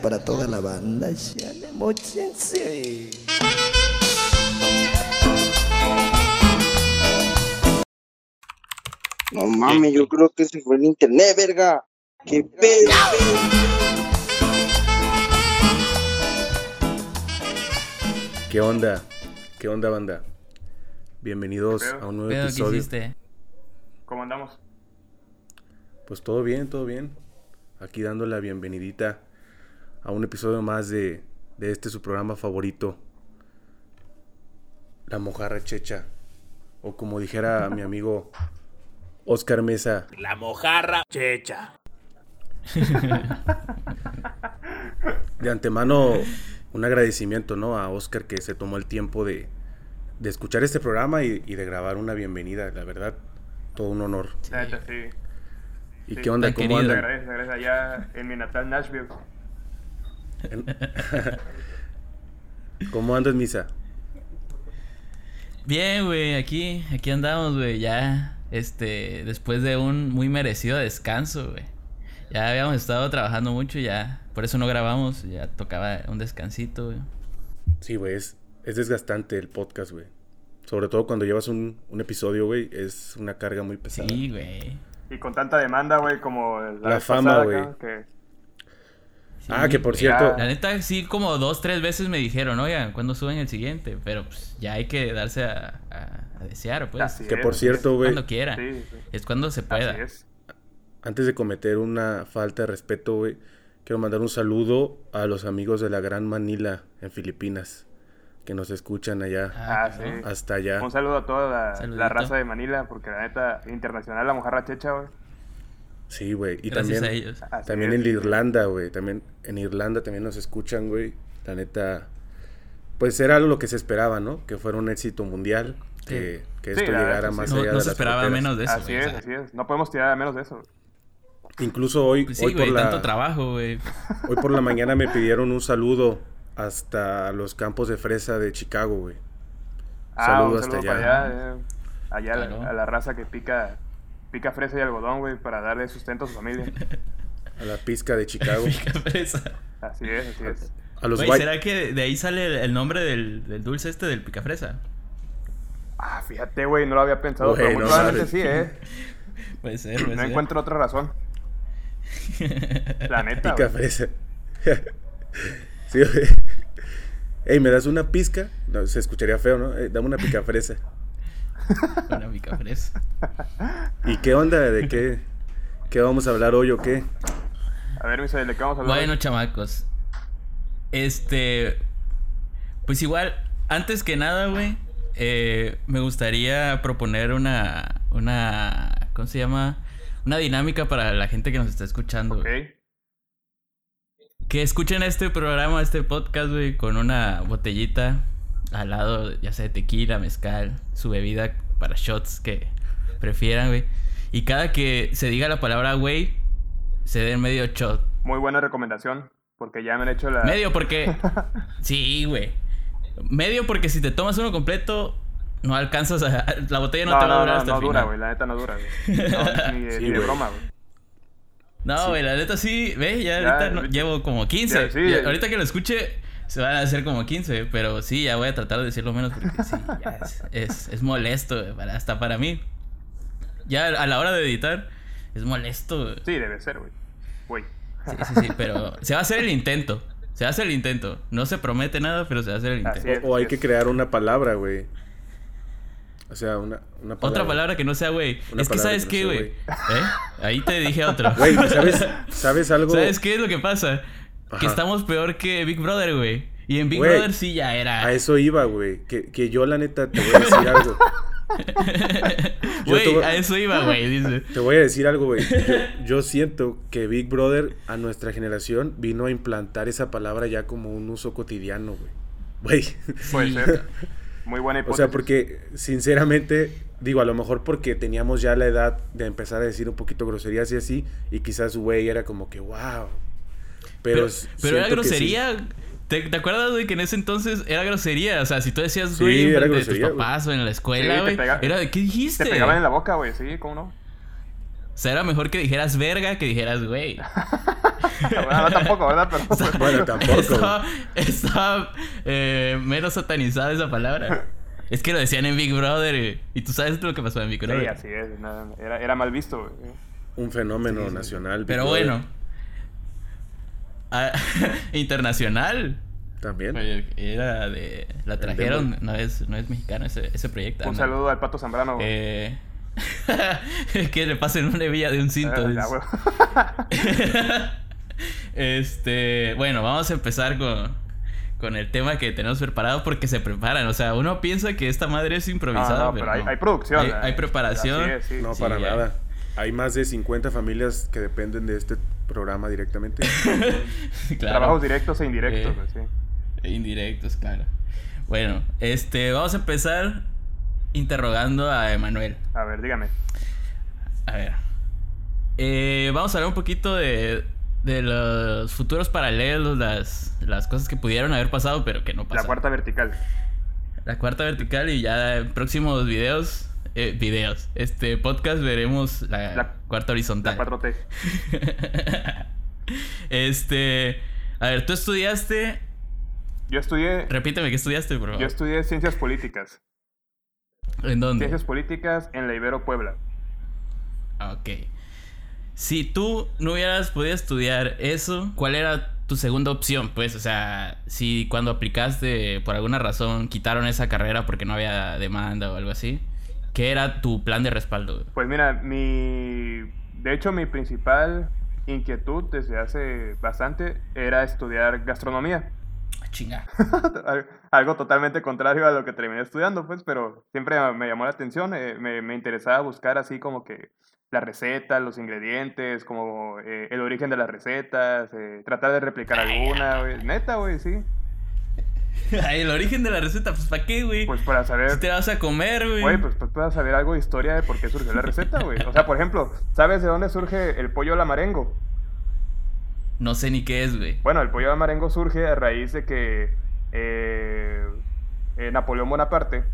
para toda la banda. No mames, yo creo que se fue el internet, verga. ¡Qué pedo! ¿Qué onda? ¿Qué onda, banda? Bienvenidos a un nuevo Pedo, ¿qué episodio. hiciste? ¿Cómo andamos? Pues todo bien, todo bien. Aquí dando la bienvenidita a un episodio más de, de este su programa favorito. La mojarra checha. O como dijera mi amigo Oscar Mesa. La mojarra checha. De antemano, un agradecimiento, ¿no? A Oscar que se tomó el tiempo de, de escuchar este programa y, y de grabar una bienvenida. La verdad, todo un honor. Sí. ¿Y Sí. qué onda? Tan ¿Cómo andan? allá en mi natal Nashville. ¿Cómo andas, Misa? Bien, güey, aquí, aquí andamos, güey, ya, este, después de un muy merecido descanso, güey. Ya habíamos estado trabajando mucho, ya, por eso no grabamos, ya tocaba un descansito, güey. Sí, güey, es, es desgastante el podcast, güey. Sobre todo cuando llevas un, un episodio, güey, es una carga muy pesada. Sí, güey. Y con tanta demanda, güey, como la, fama, güey. Que... Sí, ah, que por cierto, La neta, sí, como dos, tres veces me dijeron, oigan, ¿cuándo suben el siguiente? Pero pues ya hay que darse a, a- a desear, pues. Así que es, por cierto, güey, Cuando quiera. Sí, sí. Es cuando se pueda. Así es. antes de cometer una falta de respeto, güey, quiero mandar un saludo a los amigos de la Gran Manila en Filipinas, que nos escuchan allá, Ah, cabrón. sí. hasta allá. Un saludo a toda la raza de Manila, porque la neta, internacional, la mojarra checha, güey. Sí, güey, y Gracias también, a ellos. También en Irlanda, güey, también en Irlanda también nos escuchan, güey. La neta, pues era lo que se esperaba, ¿no? Que fuera un éxito mundial, que, que Sí, esto llegara sí. más No, allá no de se las esperaba fronteras. menos de eso, Así o es, sea. así es. No podemos tirar a menos de eso. Incluso hoy, Pues sí, hoy, güey, por la, tanto trabajo, güey. hoy por la mañana me pidieron un saludo hasta los campos de fresa de Chicago, güey. Ah, Saludo un hasta allá. para allá. eh. Allá a la- Claro. a la raza que pica, pica fresa y algodón, güey, para darle sustento a su familia. A la pizca de Chicago. Pica fresa. Así es, así es. A los white- ¿será que de ahí sale el- nombre del, del dulce este del picafresa? Ah, fíjate, güey, no lo había pensado, Güey, pero muy no probablemente sí, ¿eh? Puede ser, puede No ser. encuentro otra razón. La neta, pica güey. fresa. sí, güey. Ey, ¿me das una pizca? No, se escucharía feo, ¿no? Eh, dame una pica fresa. Una picafresa. Ah. ¿Y qué onda? ¿De qué? ¿Qué vamos a hablar hoy o qué? A ver, Misa, ¿de qué vamos a hablar? Bueno, chamacos. Este. Pues igual, antes que nada, güey. eh, me gustaría proponer una. Una. ¿Cómo se llama? Una dinámica para la gente que nos está escuchando. Que escuchen este programa, este podcast, güey, con una botellita al lado, ya sea de tequila, mezcal, su bebida para shots que prefieran, güey. Y cada que se diga la palabra, güey, se den medio shot. Muy buena recomendación, porque ya me han hecho la... Medio porque. Sí, güey. Medio porque si te tomas uno completo, no alcanzas a. La botella no, No, te va a no, durar no, hasta no el dura, final. güey, la neta no dura, güey. No, ni, de- Sí, ni de güey. broma, güey. No, güey, la neta sí, ve, ya, Ya, ahorita no- llevo como 15. Ya, sí, Ya, ya. ahorita que lo escuche, se van a hacer como 15, pero sí, ya voy a tratar de decirlo menos porque sí, ya es, es, es molesto, para- hasta para mí. Ya a la hora de editar, es molesto. Sí, debe ser, güey. Güey. Sí, sí, sí, pero se va a hacer el intento. Se va a hacer el intento. No se promete nada, pero se va a hacer el intento. es. O, hay que crear una palabra, güey. O sea, una, una palabra. Otra palabra que no sea güey. Es que sabes que no qué, güey. ¿Eh? Ahí te dije otro. Güey, ¿sabes, ¿sabes algo? ¿Sabes qué es lo que pasa? Ajá. Que estamos peor que Big Brother, güey. Y en Big Brother sí ya era. A eso iba, güey. Que, que yo, la neta, te voy a decir algo. Yo Güey, a eso iba, güey. Te voy a decir algo, güey. Yo, yo siento que Big Brother a nuestra generación vino a implantar esa palabra ya como un uso cotidiano, güey. Güey. Puede Sí. ser. Muy buena O hipótesis. sea, porque sinceramente, digo, a lo mejor porque teníamos ya la edad de empezar a decir un poquito groserías y así, y quizás, güey, era como que, wow. Pero, Pero, pero era sí. grosería. ¿Te, te acuerdas, güey, que en ese entonces era grosería? O sea, si tú decías, Sí, güey, era enfrente de tus papás o en la Sí, escuela, güey, pega- era de, ¿qué dijiste? Te pegaban en la boca, güey, sí, ¿cómo no? O sea, era mejor que dijeras verga que dijeras, güey. bueno, no tampoco, ¿verdad? Pero, pues, Bueno, tampoco. Estaba, estaba, eh, menos satanizada esa palabra. Es que lo decían en Big Brother. Y, y tú sabes lo que pasó en Big Brother. sí, así es. no, era, era mal visto, güey. Un fenómeno nacional. Pero Big Brother. bueno. Ah, internacional. También. Era de. La trajeron. No es, no es mexicano ese, ese proyecto. Un anda. saludo al Pato Zambrano. Eh, que le pasen una hebilla de un cinto. Ah, ya, este, bueno, vamos a empezar con, con el tema que tenemos preparado porque se preparan. O sea, uno piensa que esta madre es improvisada, No, no, pero, pero hay- no. hay producción, Hay, eh. hay preparación. Así es, sí. No, Sí, para nada. Hay más de 50 familias que dependen de este programa directamente. Claro. Trabajos directos e indirectos, Eh, sí. Indirectos, claro. Bueno, este, vamos a empezar interrogando a Emanuel. A ver, dígame. A ver. Eh, vamos a hablar un poquito de, de los futuros paralelos, las, las cosas que pudieron haber pasado, pero que no La pasaron. cuarta vertical. La cuarta vertical y ya en próximos videos, eh, videos, este podcast veremos la, La- cuarta horizontal. La 4T. este, a ver, tú estudiaste, Yo estudié, repíteme que estudiaste, por favor. yo estudié ciencias políticas. ¿En dónde? Ciencias políticas en la Ibero Puebla. Ah, Ok. Si tú no hubieras podido estudiar eso, ¿cuál era tu segunda opción? Pues, o sea, si cuando aplicaste por alguna razón quitaron esa carrera porque no había demanda o algo así, ¿qué era tu plan de respaldo? Pues mira, mi. De hecho, mi principal inquietud desde hace bastante era estudiar gastronomía. Chinga. Al- Algo totalmente contrario a lo que terminé estudiando, pues, pero siempre me llamó la atención, eh, me, me interesaba buscar así como que las recetas, los ingredientes, como eh, el origen de las recetas, eh, tratar de replicar alguna, güey. Neta, güey, sí. El origen de la receta, pues ¿para qué, güey? Pues para saber, Si te vas a comer, güey. güey, pues, pues puedas saber algo de historia de por qué surgió la receta, güey. O sea, por ejemplo, ¿sabes de dónde surge el pollo a la marengo? No sé ni qué es, güey. Bueno, el pollo a la marengo surge a raíz de que eh, eh, Napoleón Bonaparte,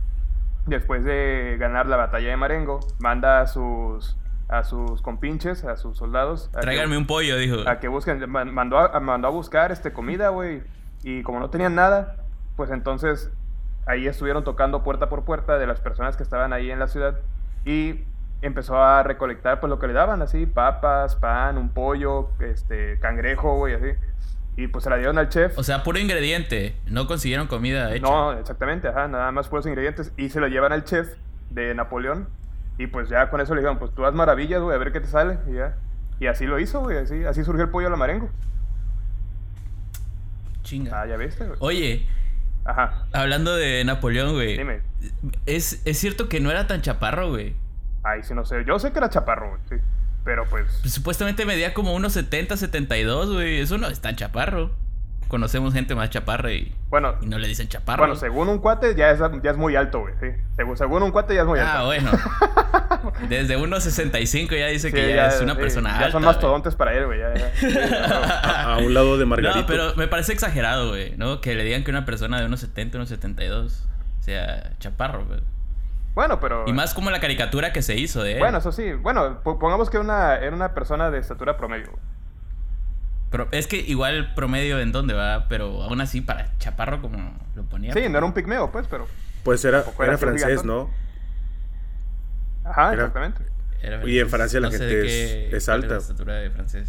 después de ganar la batalla de Marengo, manda a sus, a sus compinches, a sus soldados, a que- Tráiganme un pollo, dijo. a que busquen, man- mandó a, mandó a buscar este, comida, güey, y como no tenían nada, pues entonces ahí estuvieron tocando puerta por puerta de las personas que estaban ahí en la ciudad y empezó a recolectar pues lo que le daban, así, papas, pan, un pollo, este, cangrejo, güey, así, y pues se la dieron al chef. O sea, puro ingrediente. No consiguieron comida hecha. No, exactamente, ajá, nada más puros ingredientes. Y se lo llevan al chef de Napoleón. Y pues ya con eso le dijeron, pues tú haz maravillas, güey, a ver qué te sale. Y ya. Y así lo hizo, güey, así, así surgió el pollo a la marengo. Chinga. Ah, ya viste, güey. Oye, Ajá, hablando de Napoleón, güey. dime. Es, es cierto que no era tan chaparro, güey. Ay, sí, no sé. Yo sé que era chaparro, güey, sí. Pero pues. Pues, supuestamente medía como unos 70, 72, güey. Eso no es tan chaparro. Conocemos gente más chaparra y, Bueno, y no le dicen chaparro. bueno, según un cuate ya es, ya es muy alto, güey, sí. Según, según un cuate ya es muy Ah, alto. bueno. Desde unos 65 ya dice Sí, que ya, es una sí, persona Ya alta. son güey. mastodontes para él, güey. Ya, ya. Sí, no, no. A, a un lado de Margarito. No, pero me parece exagerado, güey, ¿no? Que le digan que una persona de unos 70, unos 72 sea chaparro, güey. Bueno, pero. Y más como la caricatura que se hizo de él. Bueno, eso sí. Bueno, po- pongamos que una, era una persona de estatura promedio. güey. Pero es que igual promedio en dónde va, pero aún así para chaparro como lo ponía. Sí, no era un pigmeo, pues, pero. Pues era, era francés. ¿no? Ajá, Era- exactamente. Era Y en Francia la gente de es- alta. la estatura de francés.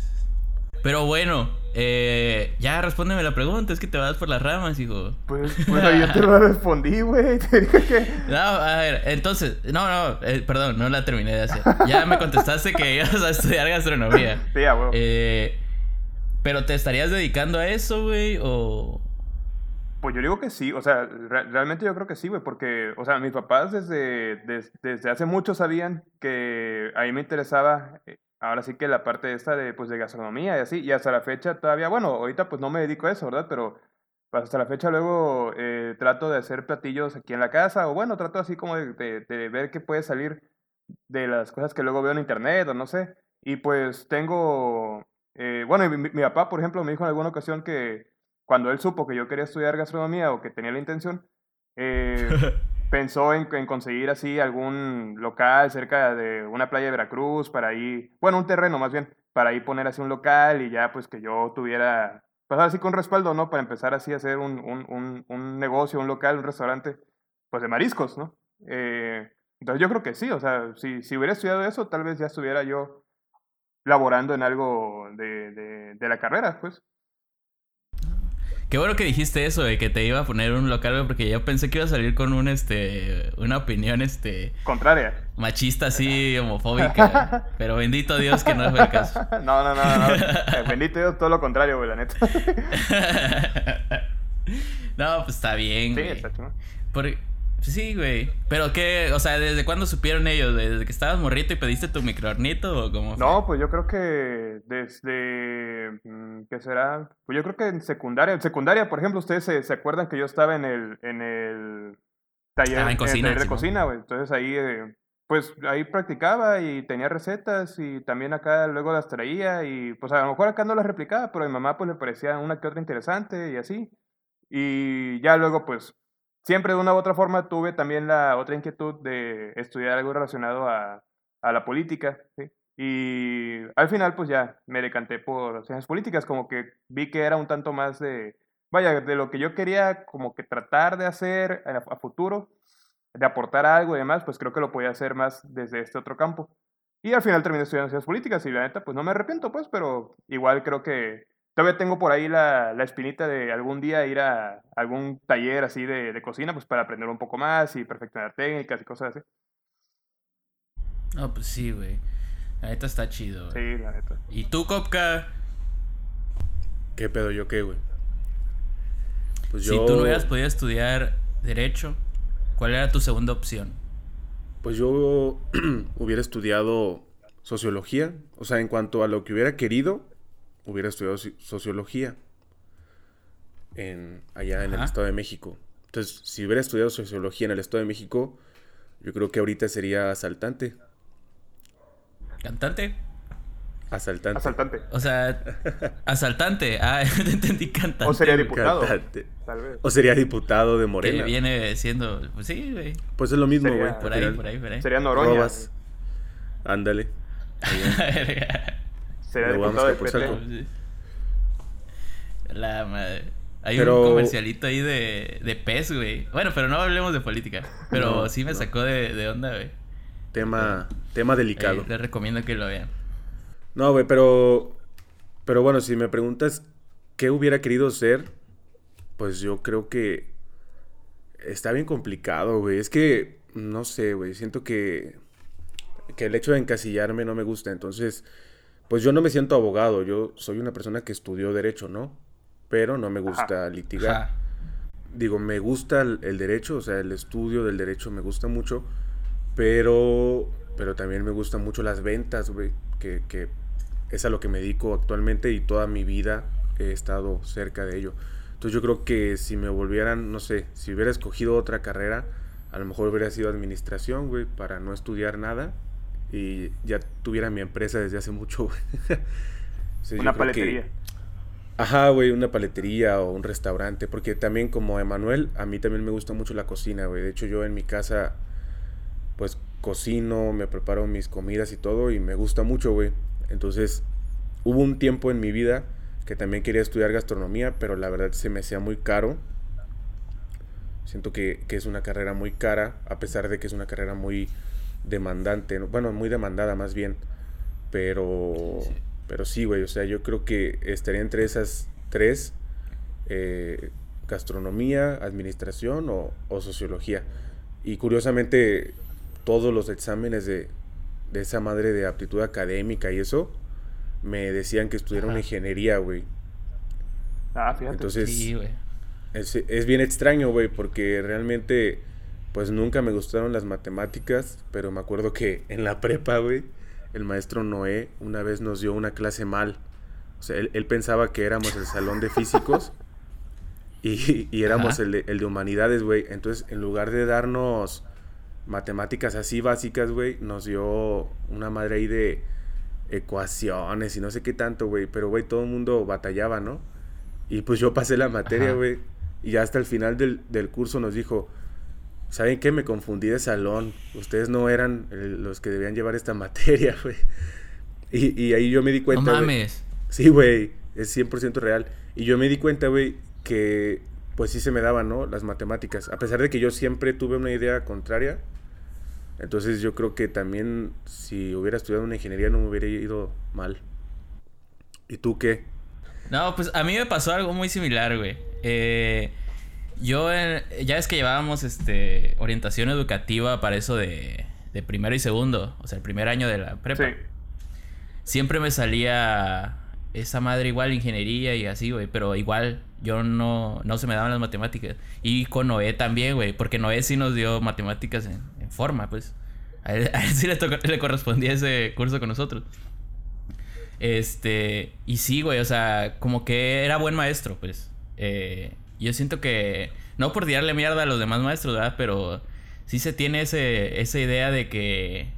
Pero bueno, eh, ya respóndeme la pregunta, es que te vas por las ramas, hijo. Pues, bueno, yo te lo respondí, güey. Te dije que. No, a ver, entonces, no, no, eh, perdón, no la terminé de hacer. Ya me contestaste que ibas a estudiar gastronomía. Sí, a huevo. Eh, pero te estarías dedicando a eso, güey, o... Pues yo digo que sí, o sea, re- realmente yo creo que sí, güey, porque, o sea, mis papás desde, des- desde hace mucho sabían que a mí me interesaba, eh, ahora sí que la parte esta de, pues, de gastronomía y así, y hasta la fecha todavía, bueno, ahorita pues no me dedico a eso, ¿verdad? Pero hasta la fecha luego eh, trato de hacer platillos aquí en la casa, o bueno, trato así como de- de ver qué puede salir de las cosas que luego veo en internet, o no sé, y pues tengo, eh, bueno, mi, mi papá, por ejemplo, me dijo en alguna ocasión que cuando él supo que yo quería estudiar gastronomía o que tenía la intención, eh, pensó en, en conseguir así algún local cerca de una playa de Veracruz para ahí, bueno, un terreno más bien, para ahí poner así un local y ya pues que yo tuviera, pues así con respaldo, ¿no? Para empezar así a hacer un, un, un, un negocio, un local, un restaurante, pues de mariscos, ¿no? Eh, entonces yo creo que sí, o sea, si, si hubiera estudiado eso, tal vez ya estuviera yo laborando en algo de, de, de la carrera, pues. Qué bueno que dijiste eso, de que te iba a poner un local, porque yo pensé que iba a salir con un, este, una opinión, este... Contraria. Machista, así, homofóbica. pero bendito Dios que no fue el caso. no, no, no, no. Bendito Dios, todo lo contrario, güey, la neta. no, pues está bien, sí, güey. está chido. Por- Sí, güey. Pero qué, o sea, ¿desde cuándo supieron ellos? güey? ¿Desde que estabas morrito y pediste tu microornito o cómo? fue? No, pues yo creo que desde, mm, ¿qué será? Pues yo creo que en secundaria, en secundaria, por ejemplo, ustedes se, se acuerdan que yo estaba en el, en el taller, Ah, en el cocina, taller de cocina, güey. Entonces ahí, eh, pues ahí practicaba y tenía recetas y también acá luego las traía y pues a lo mejor acá no las replicaba, pero a mi mamá pues le parecía una que otra interesante y así. Y ya luego pues siempre de una u otra forma tuve también la otra inquietud de estudiar algo relacionado a, a la política. Y al final pues ya me decanté por ciencias políticas, como que vi que era un tanto más de, vaya, de lo que yo quería como que tratar de hacer a, a futuro, de aportar algo y demás, pues creo que lo podía hacer más desde este otro campo. Y al final terminé estudiando ciencias políticas y la neta pues no me arrepiento pues, pero igual creo que todavía tengo por ahí la, la espinita de algún día ir a algún taller así de, de cocina pues para aprender un poco más y perfeccionar técnicas y cosas así. No, pues sí, güey. La neta está chido. Sí, la neta. ¿Y tú, Kopka? ¿Qué pedo yo qué, güey? Pues Si tú no hubieras podido estudiar Derecho, ¿cuál era tu segunda opción? Pues yo hubiera estudiado sociología. O sea, en cuanto a lo que hubiera querido, hubiera estudiado soci- sociología. En, allá en el. Estado de México. Entonces, si hubiera estudiado sociología en el Estado de México, yo creo que ahorita sería asaltante. ¿Cantante? Asaltante. Asaltante. O sea, asaltante. Ah, te entendí cantante. O sería diputado. Cantante. Tal vez. O sería diputado de Que Morena. viene siendo... Pues sí, güey. Pues es lo mismo, Sería- güey. Por ahí, por ahí, por ahí. Sería Noroña. Ándale. Sería diputado de a por PT. La madre. Hay Pero- un comercialito ahí de, de pez, güey. Bueno, pero no hablemos de política. Pero No, sí me no. sacó de, de onda, güey. Tema, tema delicado. Eh, les recomiendo que lo vean. No, güey, pero. Pero bueno, si me preguntas qué hubiera querido ser, pues yo creo que. Está bien complicado, güey. Es que. No sé, güey. Siento que. Que el hecho de encasillarme no me gusta. Entonces. Pues yo no me siento abogado. Yo soy una persona que estudió Derecho, ¿no? Pero no me gusta litigar. Ajá. digo, me gusta el, el derecho, o sea, el estudio del derecho me gusta mucho, pero, pero también me gustan mucho las ventas, güey, que, que es a lo que me dedico actualmente y toda mi vida he estado cerca de ello. Entonces yo creo que si me volvieran, no sé, si hubiera escogido otra carrera, a lo mejor hubiera sido administración, güey, para no estudiar nada y ya tuviera mi empresa desde hace mucho, güey. O sea, yo Una que- paletería. Ajá, güey, una paletería o un restaurante, porque también como Emanuel, a mí también me gusta mucho la cocina, güey. De hecho, yo en mi casa, pues cocino, me preparo mis comidas y todo, y me gusta mucho, güey. Entonces, hubo un tiempo en mi vida que también quería estudiar gastronomía, pero la verdad se me hacía muy caro. Siento que, que es una carrera muy cara, a pesar de que es una carrera muy demandante, ¿no? bueno, muy demandada más bien. Pero, pero sí, güey, o sea, yo creo que estaría entre esas tres, eh, gastronomía, administración o, o sociología. Y curiosamente, todos los exámenes de, de esa madre de aptitud académica y eso, me decían que estudiara una ingeniería, güey. Ah, fíjate. Entonces, Sí, güey. es, es bien extraño, güey, porque realmente, pues nunca me gustaron las matemáticas, pero me acuerdo que en la prepa, güey, el maestro Noé una vez nos dio una clase mal. O sea, él, él pensaba que éramos el salón de físicos y, y éramos el de, el de humanidades, güey. Entonces, en lugar de darnos matemáticas así básicas, güey, nos dio una madre ahí de ecuaciones y no sé qué tanto, güey. Pero, güey, todo el mundo batallaba, ¿no? Y pues yo pasé la materia, güey. Y ya hasta el final del, del curso nos dijo, ¿saben qué? Me confundí de salón. Ustedes no eran los que debían llevar esta materia, güey. Y, y ahí yo me di No cuenta. güey. mames. Sí, güey, es 100% real. Y yo me di cuenta, güey, que pues sí se me daban, ¿no? Las matemáticas. A pesar de que yo siempre tuve una idea contraria. Entonces yo creo que también si hubiera estudiado una ingeniería no me hubiera ido mal. ¿Y tú qué? No, pues a mí me pasó algo muy similar, güey. Eh, yo, eh, ya es que llevábamos este, orientación educativa para eso de, de primero y segundo, o sea, el primer año de la prepa. Sí. Siempre me salía esa madre igual, ingeniería y así, güey, pero igual yo no, no se me daban las matemáticas. Y con Noé también, güey, porque Noé sí nos dio matemáticas en, en forma, pues. A él, a él sí le, tocó- le correspondía ese curso con nosotros. Este, y sí, güey, o sea, como que era buen maestro, pues. Eh, yo siento que, no por tirarle mierda a los demás maestros, ¿verdad? Pero sí se tiene ese, esa idea de que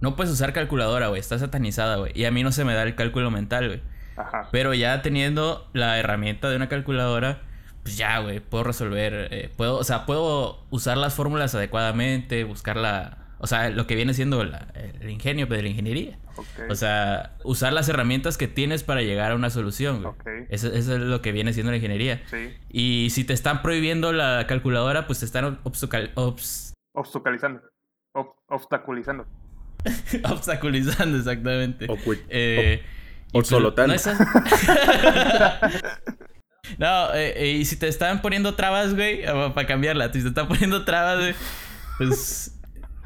no puedes usar calculadora, güey, está satanizada, güey. Y a mí no se me da el cálculo mental, güey. Ajá. Pero ya teniendo la herramienta de una calculadora, pues ya, güey, puedo resolver, eh, puedo, o sea, puedo usar las fórmulas adecuadamente, buscar la, o sea, lo que viene siendo la- el ingenio de la ingeniería. Ok. O sea, usar las herramientas que tienes para llegar a una solución, güey. Ok. Eso, eso es lo que viene siendo la ingeniería. Sí. Y si te están prohibiendo la calculadora, pues te están obstacal- obs- Obstaculizando. Ob- obstaculizando. obstaculizando, exactamente. Eh, y pues, obsolotando. no esas- No, eh, eh, y si te están poniendo trabas, güey, para cambiarla, si te están poniendo trabas, güey, pues,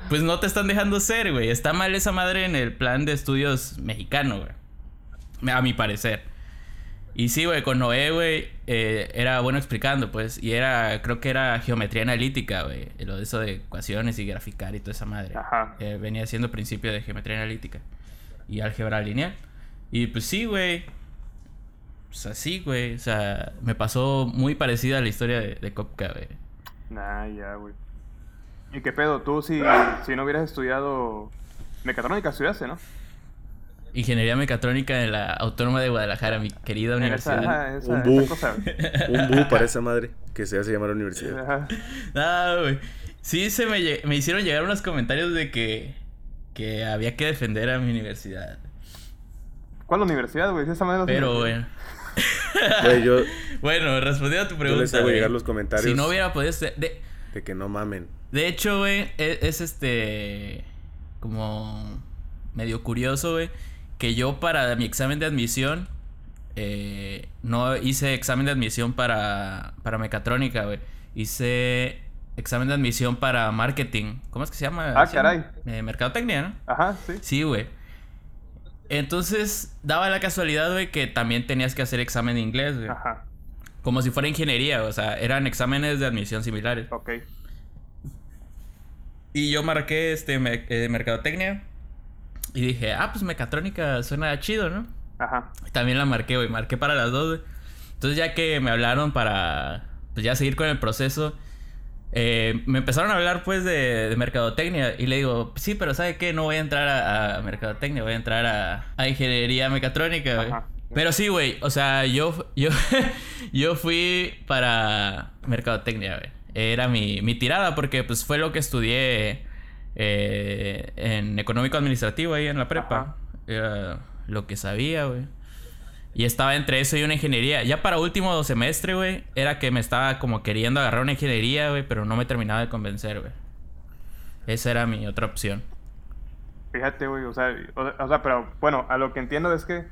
pues no te están dejando ser, güey. Está mal esa madre en el plan de estudios mexicano, güey. A mi parecer. Y sí, güey, con Noé, güey, eh, era bueno explicando, pues. Y era, creo que era geometría analítica, güey. Lo de eso de ecuaciones y graficar y toda esa madre. Ajá. Eh, venía siendo principio de geometría analítica y álgebra lineal. Y pues sí, güey. Pues así, güey. O sea, me pasó muy parecida a la historia de, de Kopka, güey. Nah, ya, güey. ¿Y qué pedo? Tú, si, si no hubieras estudiado mecatrónica, estudiaste, ¿no? Ingeniería mecatrónica en la Autónoma de Guadalajara, mi querida En esa, universidad. ajá, esa, Un esa bu. Un bu para esa madre que se hace llamar universidad. Ajá. No, güey. Sí, se me, me hicieron llegar unos comentarios de que, que había que defender a mi universidad. ¿Cuál universidad, güey? Si esa madre Pero bueno. Yo, Bueno, respondiendo a tu yo pregunta. les hago llegar los comentarios Si no hubiera podido... ser- De, de que no mamen. De hecho, güey, es, es este. Como. medio curioso, güey. Que yo para mi examen de admisión. eh, no hice examen de admisión para, para mecatrónica, güey. Hice examen de admisión para marketing. ¿Cómo es que se llama? Ah, ¿Se llama? caray. Eh, mercadotecnia, ¿no? Ajá, sí. Sí, güey. Entonces, daba la casualidad, güey, que también tenías que hacer examen de inglés, güey. Ajá. Como si fuera ingeniería, o sea, eran exámenes de admisión similares. Ok. Y yo marqué este me- eh, mercadotecnia. Y dije, ah, pues mecatrónica suena chido, ¿no? Ajá. También la marqué, güey. Marqué para las dos. Entonces, ya que me hablaron para, pues ya seguir con el proceso, eh, me empezaron a hablar, pues, de, de mercadotecnia. Y le digo, sí, pero ¿sabe qué? No voy a entrar a, a mercadotecnia, voy a entrar a, a ingeniería mecatrónica, güey. Ajá. Pero sí, güey. O sea, yo, yo, yo fui para mercadotecnia, güey. Era mi, mi tirada porque, pues, fue lo que estudié eh, en económico administrativo ahí en la prepa. Ajá. Era lo que sabía, güey. Y estaba entre eso y una ingeniería. Ya para último semestre, güey, era que me estaba como queriendo agarrar una ingeniería, güey, pero no me terminaba de convencer, güey. Esa era mi otra opción. Fíjate, güey, o sea, o, o sea, pero bueno, a lo que entiendo es que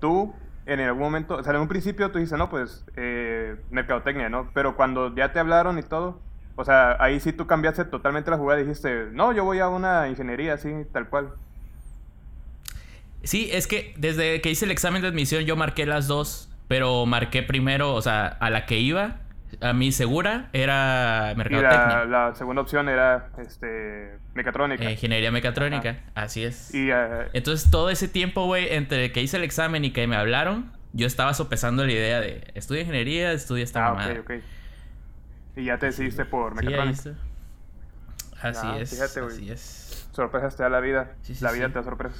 tú en algún momento, o sea, en un principio tú dices, no, pues, eh, mercadotecnia, ¿no? Pero cuando ya te hablaron y todo, o sea, ahí sí tú cambiaste totalmente la jugada y dijiste, no, yo voy a una ingeniería así, tal cual. Sí, es que desde que hice el examen de admisión yo marqué las dos, pero marqué primero, o sea, a la que iba, a mi segura era Y mercadotecnia. la, la segunda opción era, este, mecatrónica. eh, ingeniería mecatrónica, así es. Y, eh, Entonces todo ese tiempo, güey, entre que hice el examen y que me hablaron, yo estaba sopesando la idea de estudia ingeniería, estudia esta ah, mamada. ok, ok. Y ya te decidiste por Sí, mecatrónica. está. Así Ah, es, fíjate, güey. así es. Sorpresas te da la vida. Sí, sí, la vida sí. te da sorpresas.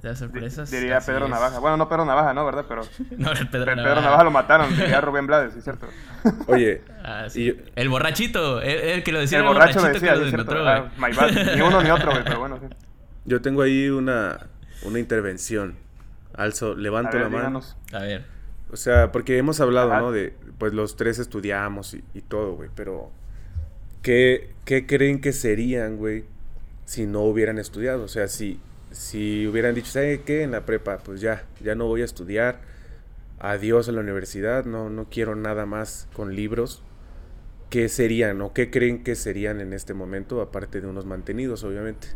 ¿Te da Di- sorpresas? Diría Pedro es. Navaja. Bueno, no Pedro Navaja, ¿no? ¿Verdad? Pero No, el Pedro, Navaja. Pedro Navaja lo mataron, diría Rubén Blades, sí, es cierto. Oye, Ah, sí. El borrachito, el, el que lo decía el borracho borrachito decía, que lo encontró, Ah, güey. my bad. Ni uno ni otro, güey, pero bueno, sí. yo tengo ahí una, una intervención. Alzo, levanto ver, la mano. díganos. A ver. O sea, porque hemos hablado, Ajá. ¿no? De, pues los tres estudiamos y, y todo, güey. Pero, ¿qué, ¿qué creen que serían, güey, si no hubieran estudiado? O sea, si, si hubieran dicho, ¿sabe qué? En la prepa, pues ya, ya no voy a estudiar. Adiós a la universidad, no, no quiero nada más con libros. ¿Qué serían o qué creen que serían en este momento, aparte de unos mantenidos, obviamente?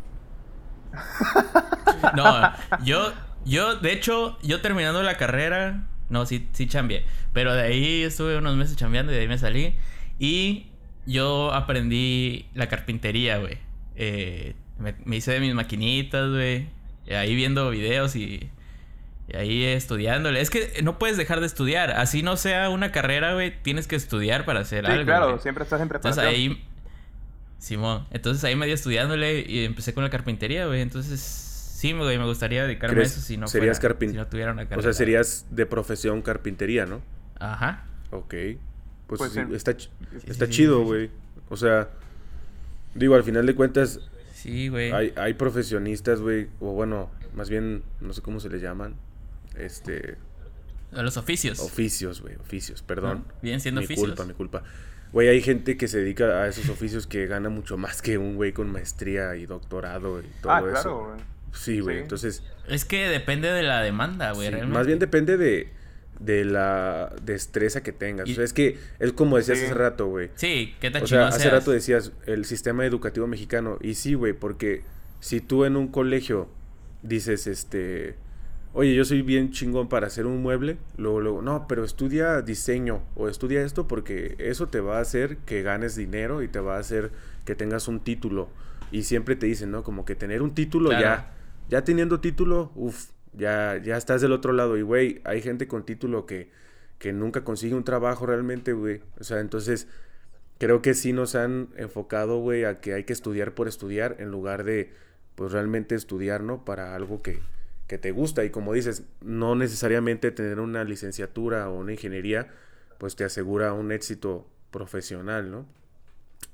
No, yo, yo, de hecho, yo terminando la carrera, no, sí, sí chambeé, pero de ahí estuve unos meses chambeando y de ahí me salí. Y yo aprendí la carpintería, güey. Eh, me, me hice de mis maquinitas, güey. y Ahí viendo videos y, y ahí estudiándole. Es que no puedes dejar de estudiar. Así no sea una carrera, güey, tienes que estudiar para hacer Sí, algo. claro, siempre estás en Entonces preparación. ahí. Simón. Entonces ahí me di estudiándole y empecé con la carpintería, güey. Entonces, sí, güey, me gustaría dedicarme a ¿Crees eso si no serías fuera- carpin- si no tuviera una carrera. O sea, serías de profesión carpintería, ¿no? Ajá. Ok. Pues, Pues sí, está, ch- Sí, está sí, chido, sí, sí. güey. O sea, digo, al final de cuentas, Sí, güey. hay, hay profesionistas, güey, o bueno, más bien, no sé cómo se les llaman. Este, A Los oficios. oficios, güey, oficios, perdón. Vienen siendo mi oficios. culpa, mi culpa. Güey, hay gente que se dedica a esos oficios que gana mucho más que un güey con maestría y doctorado y todo Ah, eso. claro, güey. Sí, güey, Sí. entonces, Es que depende de la demanda, güey. sí, realmente. más bien depende de, de la destreza que tengas. Y- O sea, es que es como decías Sí. hace rato, güey. Sí, qué tan O sea, hace seas. rato decías el sistema educativo mexicano. Y sí, güey, porque si tú en un colegio dices, este, oye, yo soy bien chingón para hacer un mueble, luego, luego, no, pero estudia diseño o estudia esto porque eso te va a hacer que ganes dinero y te va a hacer que tengas un título. Y siempre te dicen, ¿no? Como que tener un título Claro. ya, ya teniendo título, uff, ya, ya estás del otro lado. Y, güey, hay gente con título que, que nunca consigue un trabajo realmente, güey. O sea, entonces creo que sí nos han enfocado, güey, a que hay que estudiar por estudiar en lugar de, pues realmente estudiar, ¿no? Para algo que, que te gusta. Y como dices, no necesariamente tener una licenciatura o una ingeniería, pues te asegura un éxito profesional, ¿no?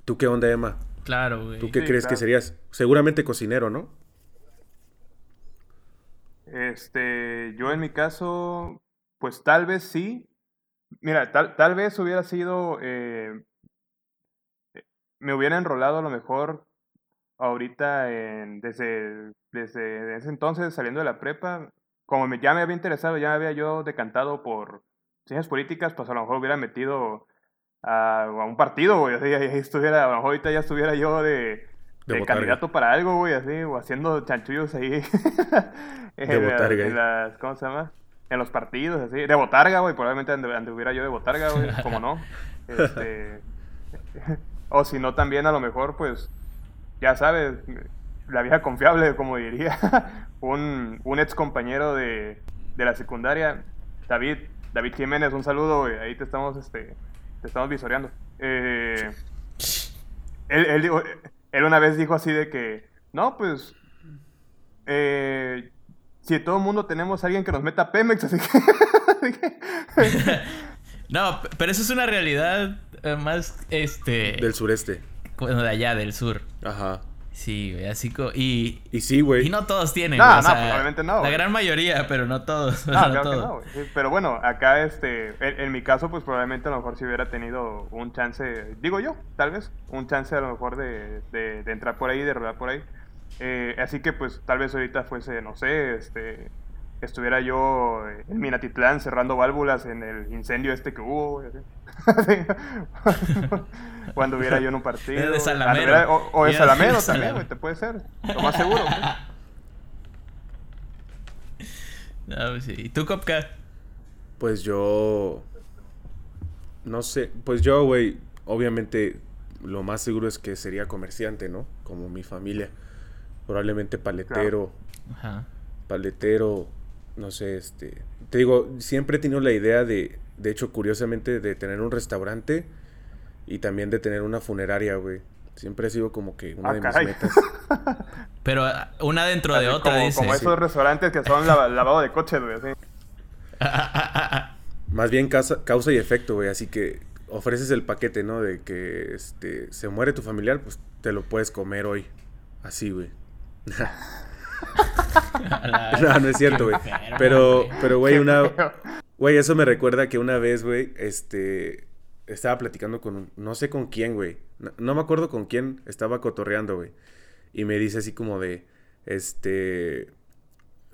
¿Tú qué onda, Emma? Claro, güey. ¿Tú qué Sí, crees que serías? Seguramente cocinero, ¿no? Este, yo en mi caso, pues tal vez sí. Mira, tal, tal vez hubiera sido, eh, me hubiera enrolado a lo mejor ahorita en, desde, desde ese entonces saliendo de la prepa, como me, ya me había interesado, ya me había yo decantado por ciencias políticas, pues a lo mejor hubiera metido a, un partido, güey, así, ahí estuviera, a lo mejor ahorita ya estuviera yo de, De candidato para algo, güey, así, o haciendo chanchullos ahí. en, De botarga, en eh. las, ¿cómo se llama? En los partidos, así. De botarga, güey, probablemente anduviera yo de botarga, güey, como no. Este, o si no, también a lo mejor, pues, ya sabes, la vieja confiable, como diría, un, un ex compañero de, de la secundaria, David, David Jiménez, un saludo, güey, ahí te estamos, este, te estamos visoreando. Eh, él, él, dijo- él una vez dijo así de que, no, pues, eh, si todo el mundo tenemos a alguien que nos meta Pemex, así que... No, pero eso es una realidad eh, más, este... Del sureste. bueno, de allá, del sur. Ajá. Sí, güey, así co- y... Y sí, güey. Y no todos tienen, No, no, sea, pues, no, La gran mayoría, pero no todos. No, no claro que todos. no, Pero bueno, acá, este, en, en mi caso, pues probablemente a lo mejor si hubiera tenido un chance, digo yo, tal vez, un chance a lo mejor de, de, de entrar por ahí, de rodar por ahí. Eh, así que pues tal vez ahorita fuese, no sé, este, estuviera yo en Minatitlán cerrando válvulas en el incendio este que hubo. Cuando hubiera yo en un partido. De Salamero. O, o de Salamero de también, Salamero. güey, te puede ser, lo más seguro. No, pues sí. ¿Y tú, Kopka? Pues yo. No sé. Pues yo, güey. Obviamente, lo más seguro es que sería comerciante, ¿no? Como mi familia. Probablemente paletero. Ajá. Paletero. No sé, este. Te digo, siempre he tenido la idea de. De hecho, curiosamente, de tener un restaurante. Y también de tener una funeraria, güey. Siempre ha sido como que una Ah, de mis metas. Pero ah, una dentro de otra, como, dice. como esos restaurantes que son lava- lavado de coches, güey. así. Más bien causa, causa y efecto, güey. Así que ofreces el paquete, ¿no? De que este, se muere tu familiar, pues te lo puedes comer hoy. Así, güey. No, no es cierto, güey. Pero, güey. pero, güey, una... Güey, eso me recuerda que una vez, güey, este... Estaba platicando con... un- No sé con quién, güey. No, no me acuerdo con quién estaba cotorreando, güey. Y me dice así como de... Este...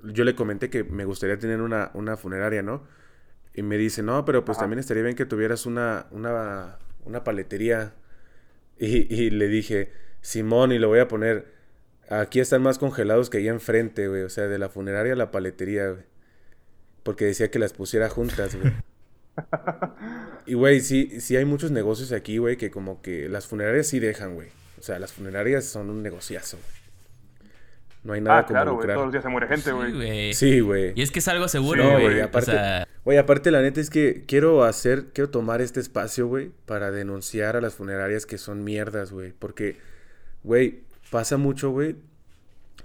Yo le comenté que me gustaría tener una, una funeraria, ¿no? Y me dice, no, pero pues Ajá. también estaría bien que tuvieras una, una, una paletería. Y, y le dije, Simón, y lo voy a poner... Aquí están más congelados que allá enfrente, güey. O sea, de la funeraria a la paletería, güey. Porque decía que las pusiera juntas, güey. Y, güey, sí, sí hay muchos negocios aquí, güey, que como que las funerarias sí dejan, güey. O sea, las funerarias son un negociazo, güey. No hay nada Ah, como claro, güey. lucrar. Todos los días se muere gente, Sí, güey. Sí, güey. Y es que es algo seguro, Sí, güey. güey, o aparte- sea, Güey, aparte la neta es que quiero hacer, quiero tomar este espacio, güey, para denunciar a las funerarias que son mierdas, güey. Porque, güey, pasa mucho, güey,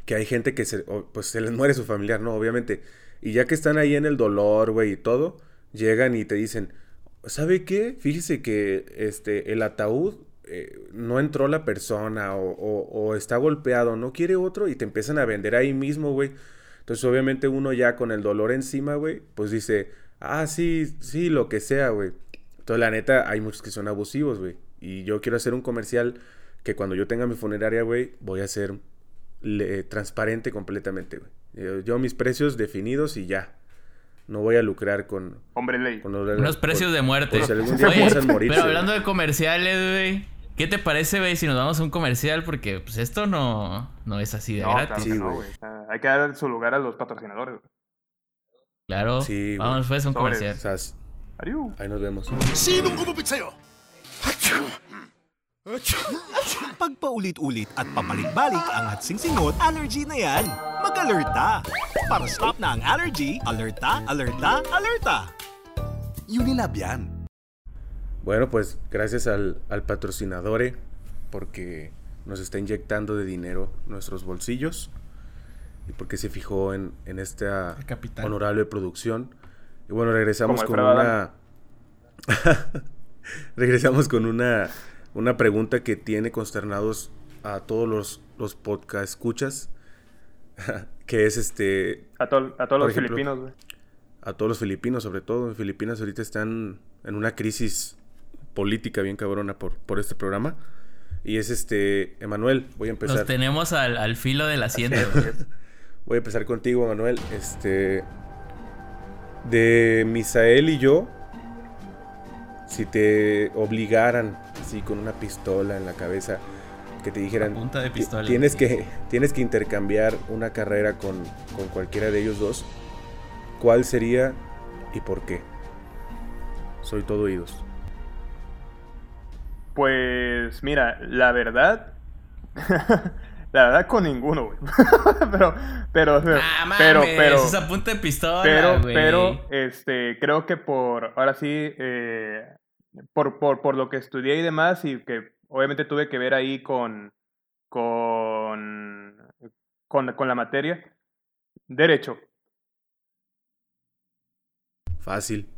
que hay gente que se, pues se les muere su familiar, ¿no? Obviamente. Y ya que están ahí en el dolor, güey, y todo, llegan y te dicen, ¿sabe qué? Fíjese que este, el ataúd eh, no entró la persona o- o está golpeado, no quiere otro y te empiezan a vender ahí mismo, güey. Entonces, obviamente, uno ya con el dolor encima, güey, pues dice, ah, sí, sí, lo que sea, güey. Entonces, la neta, hay muchos que son abusivos, güey. Y yo quiero hacer un comercial que cuando yo tenga mi funeraria, güey, voy a ser le- transparente completamente, güey. Yo, yo mis precios definidos y ya. No voy a lucrar con, Hombre ley. con los- unos precios por- de muerte. por si algún día Oye, morirse. pero hablando de comerciales, güey. ¿Qué te parece, güey, si nos vamos a un comercial? Porque pues esto no, no es así de No, claro gratis. que Sí, no, güey. hay que dar su lugar a los patrocinadores. güey. Claro. Sí, güey. Vamos pues a un comercial. O sea, s- Ariu. ahí nos vemos. Sinong gumupit sa'yo? Pagpaulit-ulit at papalik-balik ang atsing-singot, allergy na yan. Mag-alerta! Para stop na ang allergy, alerta, alerta, alerta! Unilab yan. Bueno, pues gracias al, al patrocinador, porque nos está inyectando de dinero nuestros bolsillos y porque se fijó en, en esta honorable producción. Y bueno, regresamos con una... regresamos con una, una pregunta que tiene consternados a todos los, los podcast escuchas, que es este... A, to- a todos los ejemplo, filipinos, güey. a todos los filipinos, sobre todo. En Filipinas ahorita están en una crisis política bien cabrona por, por este programa. Y es este, Emanuel, voy a Nos empezar. tenemos al, al filo del asiento. güey. Voy a empezar contigo, Emanuel. Este, de Misael y yo, si te obligaran, así con una pistola en la cabeza, que te dijeran, punta de "Ti- pistola". Tienes que, tienes que intercambiar una carrera con, con cualquiera de ellos dos. ¿Cuál sería y por qué? Soy todo oídos. Pues mira, la verdad. la verdad con ninguno, güey. pero, pero, Ah, mames, pero, pero, esa punta de pistola, pero, güey. pero, este, creo que por, ahora sí, eh, por, por, por lo que estudié y demás, y que obviamente tuve que ver ahí con, con, con, con la materia, derecho. Fácil.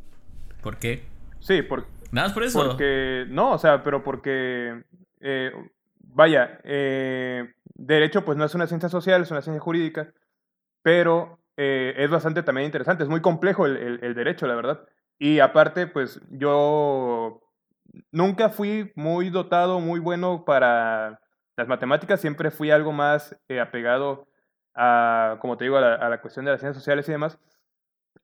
¿Por qué? Sí, por, Nada más por eso. Porque, no, o sea, pero porque, eh, vaya, eh, derecho pues no es una ciencia social, es una ciencia jurídica, pero eh, es bastante también interesante, es muy complejo el, el- el derecho, la verdad. Y aparte, pues yo nunca fui muy dotado, muy bueno para las matemáticas, siempre fui algo más eh, apegado a, como te digo, a la, a la cuestión de las ciencias sociales y demás.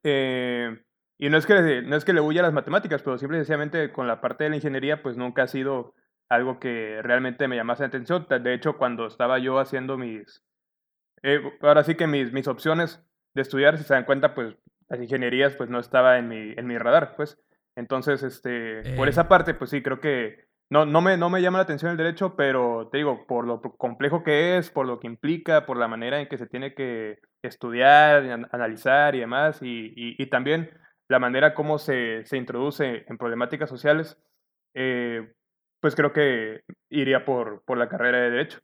Eh, y no es, que, no es que le huya a las matemáticas, pero simple y sencillamente con la parte de la ingeniería, pues nunca ha sido algo que realmente me llamase la atención. De hecho, cuando estaba yo haciendo mis... eh, ahora sí que mis, mis opciones de estudiar, si se dan cuenta, pues las ingenierías pues no estaba en mi, en mi radar, pues. Entonces, este, por Eh. esa parte, pues sí, creo que no, no, me, no me llama la atención el derecho, pero te digo, por lo complejo que es, por lo que implica, por la manera en que se tiene que estudiar, analizar y demás, y, y, y también la manera como se, se introduce en problemáticas sociales, eh, pues creo que iría por, por la carrera de Derecho.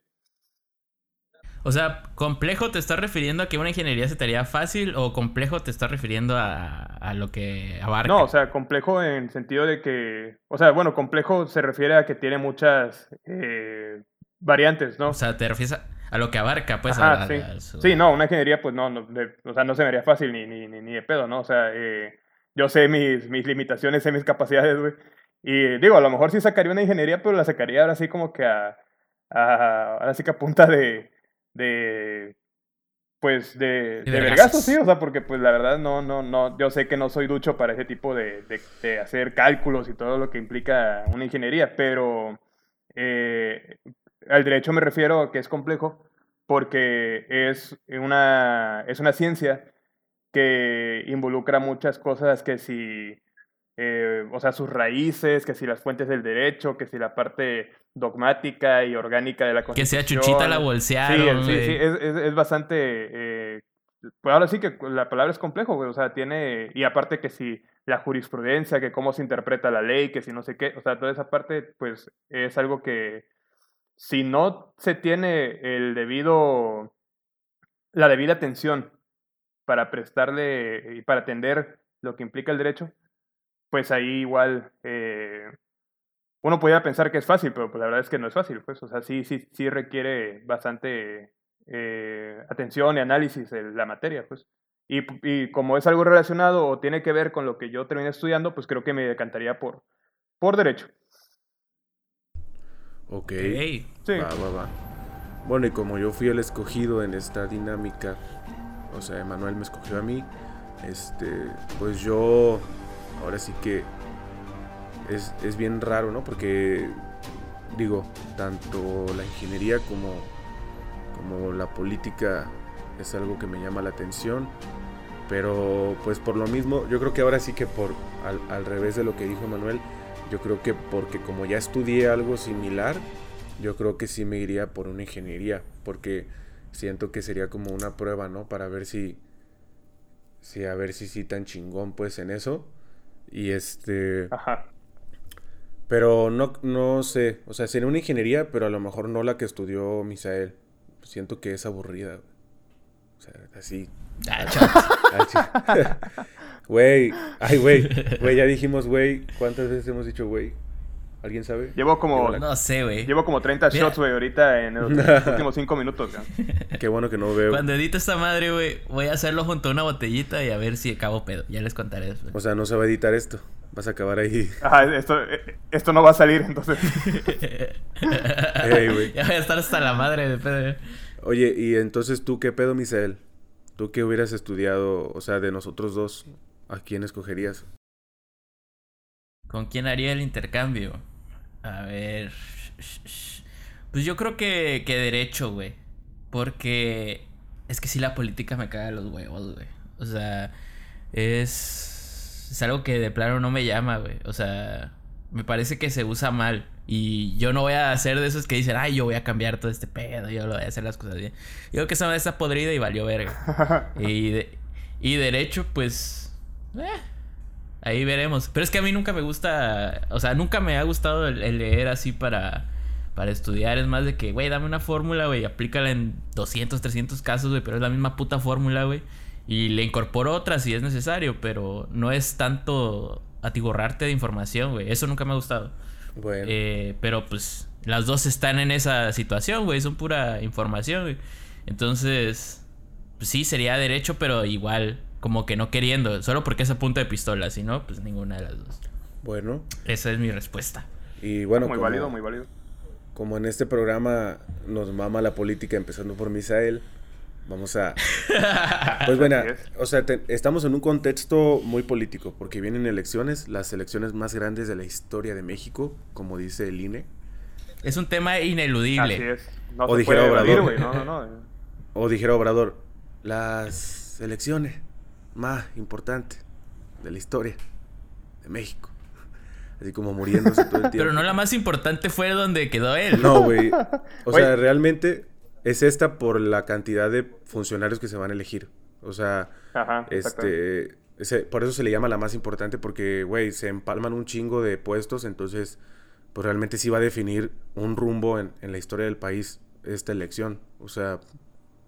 O sea, ¿complejo te estás refiriendo a que una ingeniería se te haría fácil o complejo te estás refiriendo a, a lo que abarca? No, o sea, complejo en el sentido de que, o sea, bueno, complejo se refiere a que tiene muchas eh, variantes, ¿no? O sea, te refieres a, a lo que abarca, pues. Ajá, a- sí. su- Sí, no, una ingeniería, pues no, no, de- o sea, no se me haría fácil ni, ni, ni, ni de pedo, ¿no? O sea, eh, yo sé mis, mis limitaciones, sé mis capacidades, güey. Y digo, a lo mejor sí sacaría una ingeniería, pero la sacaría ahora sí como que a, a ahora sí que a punta de, de, pues, de, De sí, o sea, porque pues la verdad no, no, no, yo sé que no soy ducho para ese tipo de, de, de hacer cálculos y todo lo que implica una ingeniería, pero eh, al derecho me refiero a que es complejo porque es una, es una ciencia que involucra muchas cosas que si, eh, o sea, sus raíces, que si las fuentes del derecho, que si la parte dogmática y orgánica de la Que sea Constitución. Chuchita la bolsearon, sí, es, es, es bastante... eh, pues ahora sí que la palabra es complejo, güey, o sea, tiene... Y aparte que si la jurisprudencia, que cómo se interpreta la ley, que si no sé qué, o sea, toda esa parte, pues, es algo que si no se tiene el debido... la debida atención para prestarle y para atender lo que implica el derecho, pues ahí igual... eh, uno podría pensar que es fácil, pero pues la verdad es que no es fácil, pues, o sea, sí, sí, sí requiere bastante eh, atención y análisis en la materia, pues. Y, y como es algo relacionado o tiene que ver con lo que yo terminé estudiando, pues creo que me decantaría por, por derecho. Ok. Sí. Va, va, va. Bueno, y como yo fui el escogido en esta dinámica, o sea, Emanuel me escogió a mí, este, pues yo, ahora sí que es, es bien raro, ¿no? Porque, digo, tanto la ingeniería como, como la política es algo que me llama la atención, pero pues por lo mismo, yo creo que ahora sí que por, al, al revés de lo que dijo Emanuel, yo creo que porque como ya estudié algo similar, yo creo que sí me iría por una ingeniería, porque siento que sería como una prueba, ¿no? Para ver si, si a ver si sí tan chingón pues en eso. Y este, Ajá. pero no, no sé, o sea, sería una ingeniería, pero a lo mejor no la que estudió Misael. Siento que es aburrida, güey. O sea, así. ah. Güey, ay, güey, güey, ya dijimos, güey, ¿cuántas veces hemos dicho, güey? ¿Alguien sabe? Llevo como, No sé, güey. llevo como 30 Mira. shots, güey, ahorita en los últimos 5 minutos. güey. Qué bueno que no veo. Cuando edite esta madre, güey, voy a hacerlo junto a una botellita y a ver si acabo pedo. Ya les contaré después. O sea, no se va a editar esto. Vas a acabar ahí. Ajá, esto, eh, esto no va a salir, entonces. Ey, güey. ya voy a estar hasta la madre de pedo. Oye, y entonces tú, ¿qué pedo, Misael? ¿Tú qué hubieras estudiado, o sea, de nosotros dos, a quién escogerías? ¿Con quién haría el intercambio? A ver. Pues yo creo que, que derecho, güey. Porque es que sí la política me caga los huevos, güey. O sea, es, es algo que de plano no me llama, güey. O sea, me parece que se usa mal. Y yo no voy a ser de esos que dicen, ay, yo voy a cambiar todo este pedo, yo lo voy a hacer las cosas bien. Yo creo que esa madre está podrida y valió verga. y, de- y derecho, pues... eh, Ahí veremos. Pero es que a mí nunca me gusta, o sea, nunca me ha gustado el, el leer así para, para estudiar. Es más de que, güey, dame una fórmula, güey, aplícala en 200, 300 casos, güey, pero es la misma puta fórmula, güey. Y le incorporo otra si es necesario, pero no es tanto atiborrarte de información, güey. Eso nunca me ha gustado. Bueno, Eh, pero pues las dos están en esa situación, güey. Son pura información, güey. Entonces, pues sí, sería derecho, pero igual, como que no queriendo. Solo porque es a punta de pistola. Si no, pues ninguna de las dos. bueno. Esa es mi respuesta. Y bueno, muy como, válido, muy válido. como en este programa nos mama la política, empezando por Misael, vamos a... Pues bueno, Así es. o sea, te- estamos en un contexto muy político, porque vienen elecciones, las elecciones más grandes de la historia de México, como dice el INE. Es un tema Así ineludible. es. No O dijera evadir, Obrador. güey. No, no, no. O dijera Obrador, las elecciones más importantes de la historia de México. Así como muriéndose todo el tiempo. Pero no la más importante fue donde quedó él. No, güey. O sea, realmente es esta por la cantidad de funcionarios que se van a elegir. O sea, Ajá, este, ese- por eso se le llama la más importante porque, güey, se empalman un chingo de puestos, entonces, pues realmente sí va a definir un rumbo en, en la historia del país esta elección. O sea,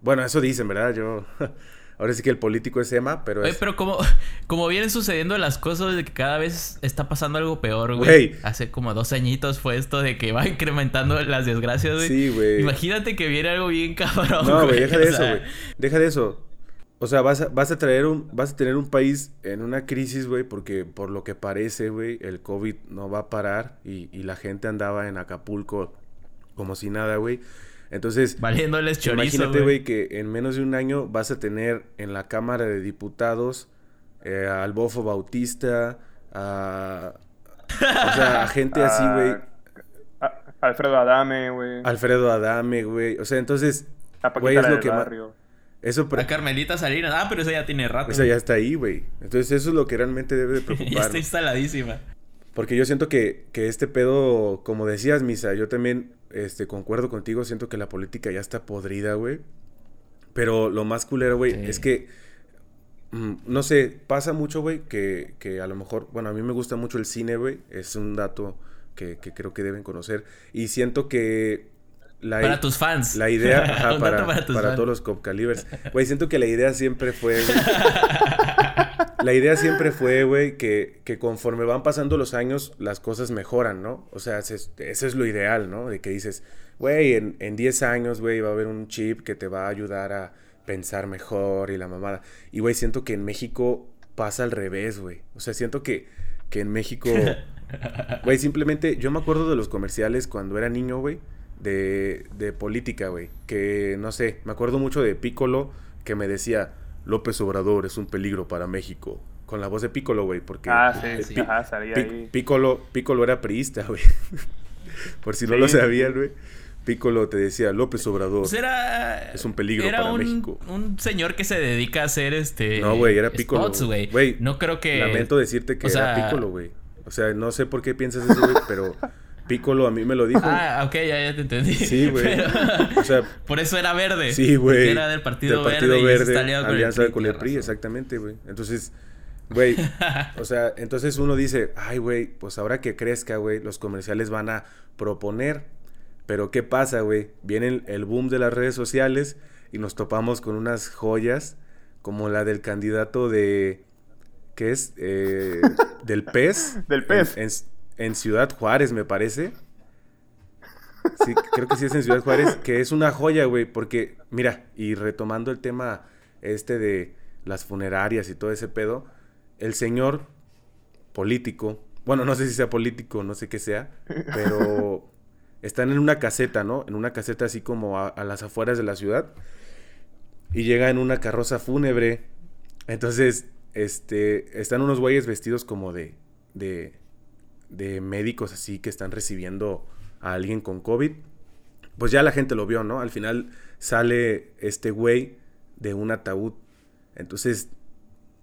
bueno, eso dicen, ¿verdad? Yo, Ahora sí que el político es Emma, pero Oye, es... pero como, como vienen sucediendo las cosas de que cada vez está pasando algo peor, güey. Hace como dos añitos fue esto de que va incrementando las desgracias, güey. Sí, güey. Imagínate que viene algo bien cabrón. No, güey, deja de eso, güey. Deja de eso. O sea, vas a, vas a traer un, vas a tener un país en una crisis, güey, porque por lo que parece, güey, el COVID no va a parar y, y la gente andaba en Acapulco como si nada, güey. Entonces, Valiéndoles chorizo, imagínate, güey. que en menos de un año vas a tener en la Cámara de Diputados eh, al Bofo Bautista, a... O sea, a gente así, güey. Alfredo Adame, güey. Alfredo Adame, güey. O sea, entonces, güey, es la lo que más... barrio. Eso pre- A Carmelita Salinas. Ah, pero esa ya tiene rato. O sea, ya está ahí, güey. Entonces eso es lo que realmente debe de ya preocupar. está instaladísima. Porque yo siento que, que este pedo, como decías, Misa, yo también este, concuerdo contigo, siento que la política ya está podrida, güey. Pero lo más culero, güey, Sí. es que, mm, no sé, pasa mucho, güey, que, que a lo mejor, bueno, a mí me gusta mucho el cine, güey. Es un dato que, que creo que deben conocer. Y siento que... La, Para tus fans. La idea, ajá, para, para para todos los Cop Calibers. Güey, siento que la idea siempre fue. la idea siempre fue, güey, que, que conforme van pasando los años, las cosas mejoran, ¿no? O sea, ese es- eso es lo ideal, ¿no? De que dices, güey, en, en 10 años, güey, va a haber un chip que te va a ayudar a pensar mejor y la mamada. Y, güey, siento que en México pasa al revés, güey. O sea, siento que, que en México. Güey, simplemente, yo me acuerdo de los comerciales cuando era niño, güey, de, de política, güey. Que, no sé, me acuerdo mucho de Piccolo que me decía, López Obrador es un peligro para México. Con la voz de Piccolo, güey, porque... Ah, sí, eh, sí, Pi- ajá, salía Pi- ahí. Piccolo, Piccolo era priista, güey. Por si no Sí, lo sabían, güey. Piccolo te decía, López Obrador. Pues era... Es un peligro era para un, México. un señor que se dedica a hacer este... No, güey, era Piccolo. güey. No creo que... Lamento decirte que o era Piccolo, güey. O sea, no sé por qué piensas eso, güey, pero Piccolo a mí me lo dijo. Ah, ok, ya, ya te entendí. Sí, güey. Pero- O sea, Por eso era verde. Sí, güey. Era del Partido, Del Partido Verde, y Verde, está aliado con alianza el PRI. con el PRI, exactamente, güey. Entonces, güey, o sea, entonces uno dice, ay, güey, pues ahora que crezca, güey, los comerciales van a proponer. Pero ¿qué pasa, güey? Viene el, el boom de las redes sociales y nos topamos con unas joyas como la del candidato de... ¿Qué es? Eh, del PES. Del PES. En, en- en Ciudad Juárez, me parece. Sí, creo que sí es en Ciudad Juárez, que es una joya, güey, porque, mira, y retomando el tema este de las funerarias y todo ese pedo, el señor político, bueno, no sé si sea político, no sé qué sea, pero están en una caseta, ¿no? En una caseta así como a, a las afueras de la ciudad, y llega en una carroza fúnebre, entonces, este, están unos güeyes vestidos como de, de, de médicos así que están recibiendo a alguien con COVID. Pues ya la gente lo vio, ¿no? Al final sale este güey de un ataúd. Entonces,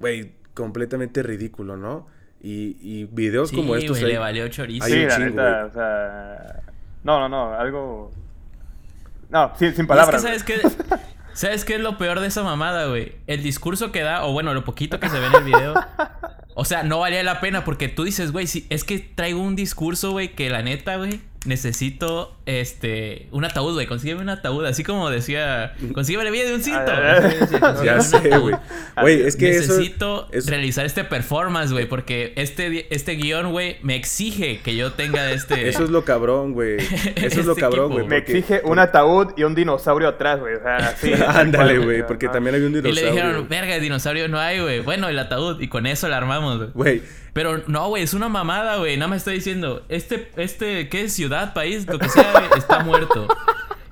güey, completamente ridículo, ¿no? Y, y videos Sí, como estos güey, hay- le valió chorizo. hay Sí, un la chingo, neta, güey. o sea... No, no, no, algo... No, sin, sin palabras. es que. ¿sabes qué? ¿Sabes qué es lo peor de esa mamada, güey? El discurso que da, o bueno, lo poquito que se ve en el video. O sea, no valía la pena porque tú dices, güey, si, es que traigo un discurso, güey, que la neta, güey, necesito, este, un ataúd, güey, consígueme un ataúd. Así como decía, consígueme la vida de un cinto. Ah, Ya sé, güey. Güey, es que. Necesito eso- realizar este performance, güey, porque este, este guion, güey, me exige que yo tenga este... Eso es lo cabrón, güey. Eso es lo Este cabrón, güey. Me exige un ataúd y un dinosaurio atrás, güey. O sea, así. Ándale, güey, porque sea, también hay un Y dinosaurio. le dijeron, verga, dinosaurio no hay, güey. Bueno, el ataúd. Y con eso la armamos, güey. Pero no, güey, es una mamada, güey. Nada más estoy diciendo, este, este, ¿qué? Ciudad, país, lo que sea, güey, está muerto.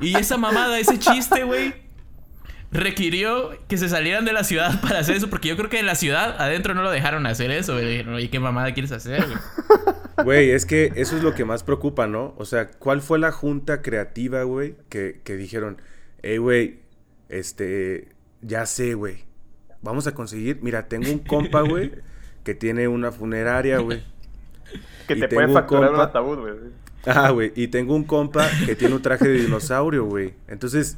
Y esa mamada, ese chiste, güey, requirió que se salieran de la ciudad para hacer eso. Porque yo creo que en la ciudad adentro no lo dejaron hacer eso, güey. Oye, ¿qué mamada quieres hacer, güey? Güey, es que eso es lo que más preocupa, ¿no? O sea, ¿cuál fue la junta creativa, güey? Que, que dijeron, hey, güey, este, ya sé, güey. Vamos a conseguir, mira, tengo un compa, güey, que tiene una funeraria, güey. Que y te puede facturar un compa- ataúd, güey. Ah, güey, y tengo un compa que tiene un traje de dinosaurio, güey. Entonces,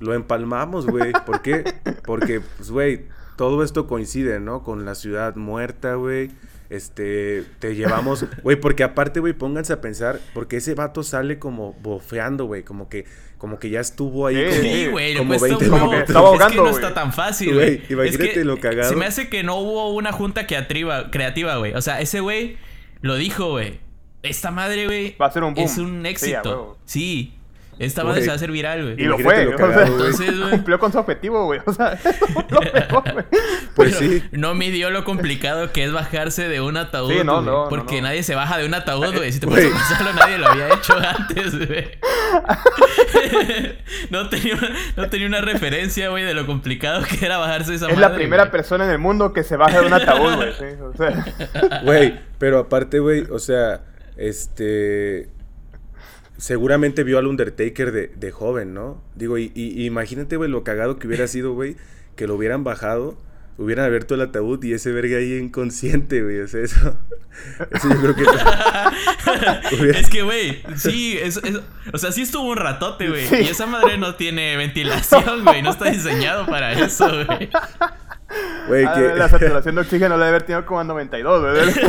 lo empalmamos, güey. ¿Por qué? Porque, pues, güey, todo esto coincide, ¿no? Con la ciudad muerta, güey. Este, te llevamos, güey, porque aparte, güey, pónganse a pensar, porque ese vato sale como bofeando, güey, como que, como que ya estuvo ahí. Sí, como- Sí, güey, le como cuesta 20 un huevo. minutos. Es Estaba que ahogando, no güey. está tan fácil, Güey, imagínate Es que lo cagado. Se me hace que no hubo una junta creativa, creativa, güey. O sea, ese güey lo dijo, güey. Esta madre, güey. Va a ser un boom. Es un éxito. Sí. Esta madre se va a hacer viral, güey. Y lo fue. lo o sea, cagado, güey. Entonces, güey. cumplió con su objetivo, güey. O sea, eso lo mejor, güey. Pues Pero sí. No midió lo complicado que es bajarse de un ataúd. Sí, no, no, no, Porque no. nadie se baja de un ataúd, güey. Si te pones a pensarlo, nadie lo había hecho antes, güey. no, tenía una, no tenía una referencia, güey, de lo complicado que era bajarse de esa Es la madre, primera güey. persona en el mundo que se baja de un ataúd, güey. sí, o sea, Güey, pero aparte, güey, o sea, este. Seguramente vio al Undertaker de, de joven, ¿no? Digo, y, imagínate, güey, lo cagado que hubiera sido, güey, que lo hubieran bajado, hubieran abierto el ataúd y ese verga ahí inconsciente, güey. O sea, eso. Eso yo creo que. Es que, güey, sí, es, es- o sea, sí estuvo un ratote, güey. Y esa madre no tiene ventilación, güey. No está diseñado para eso, güey. Güey, ah, que. La saturación de oxígeno la debe haber tenido como en 92, güey.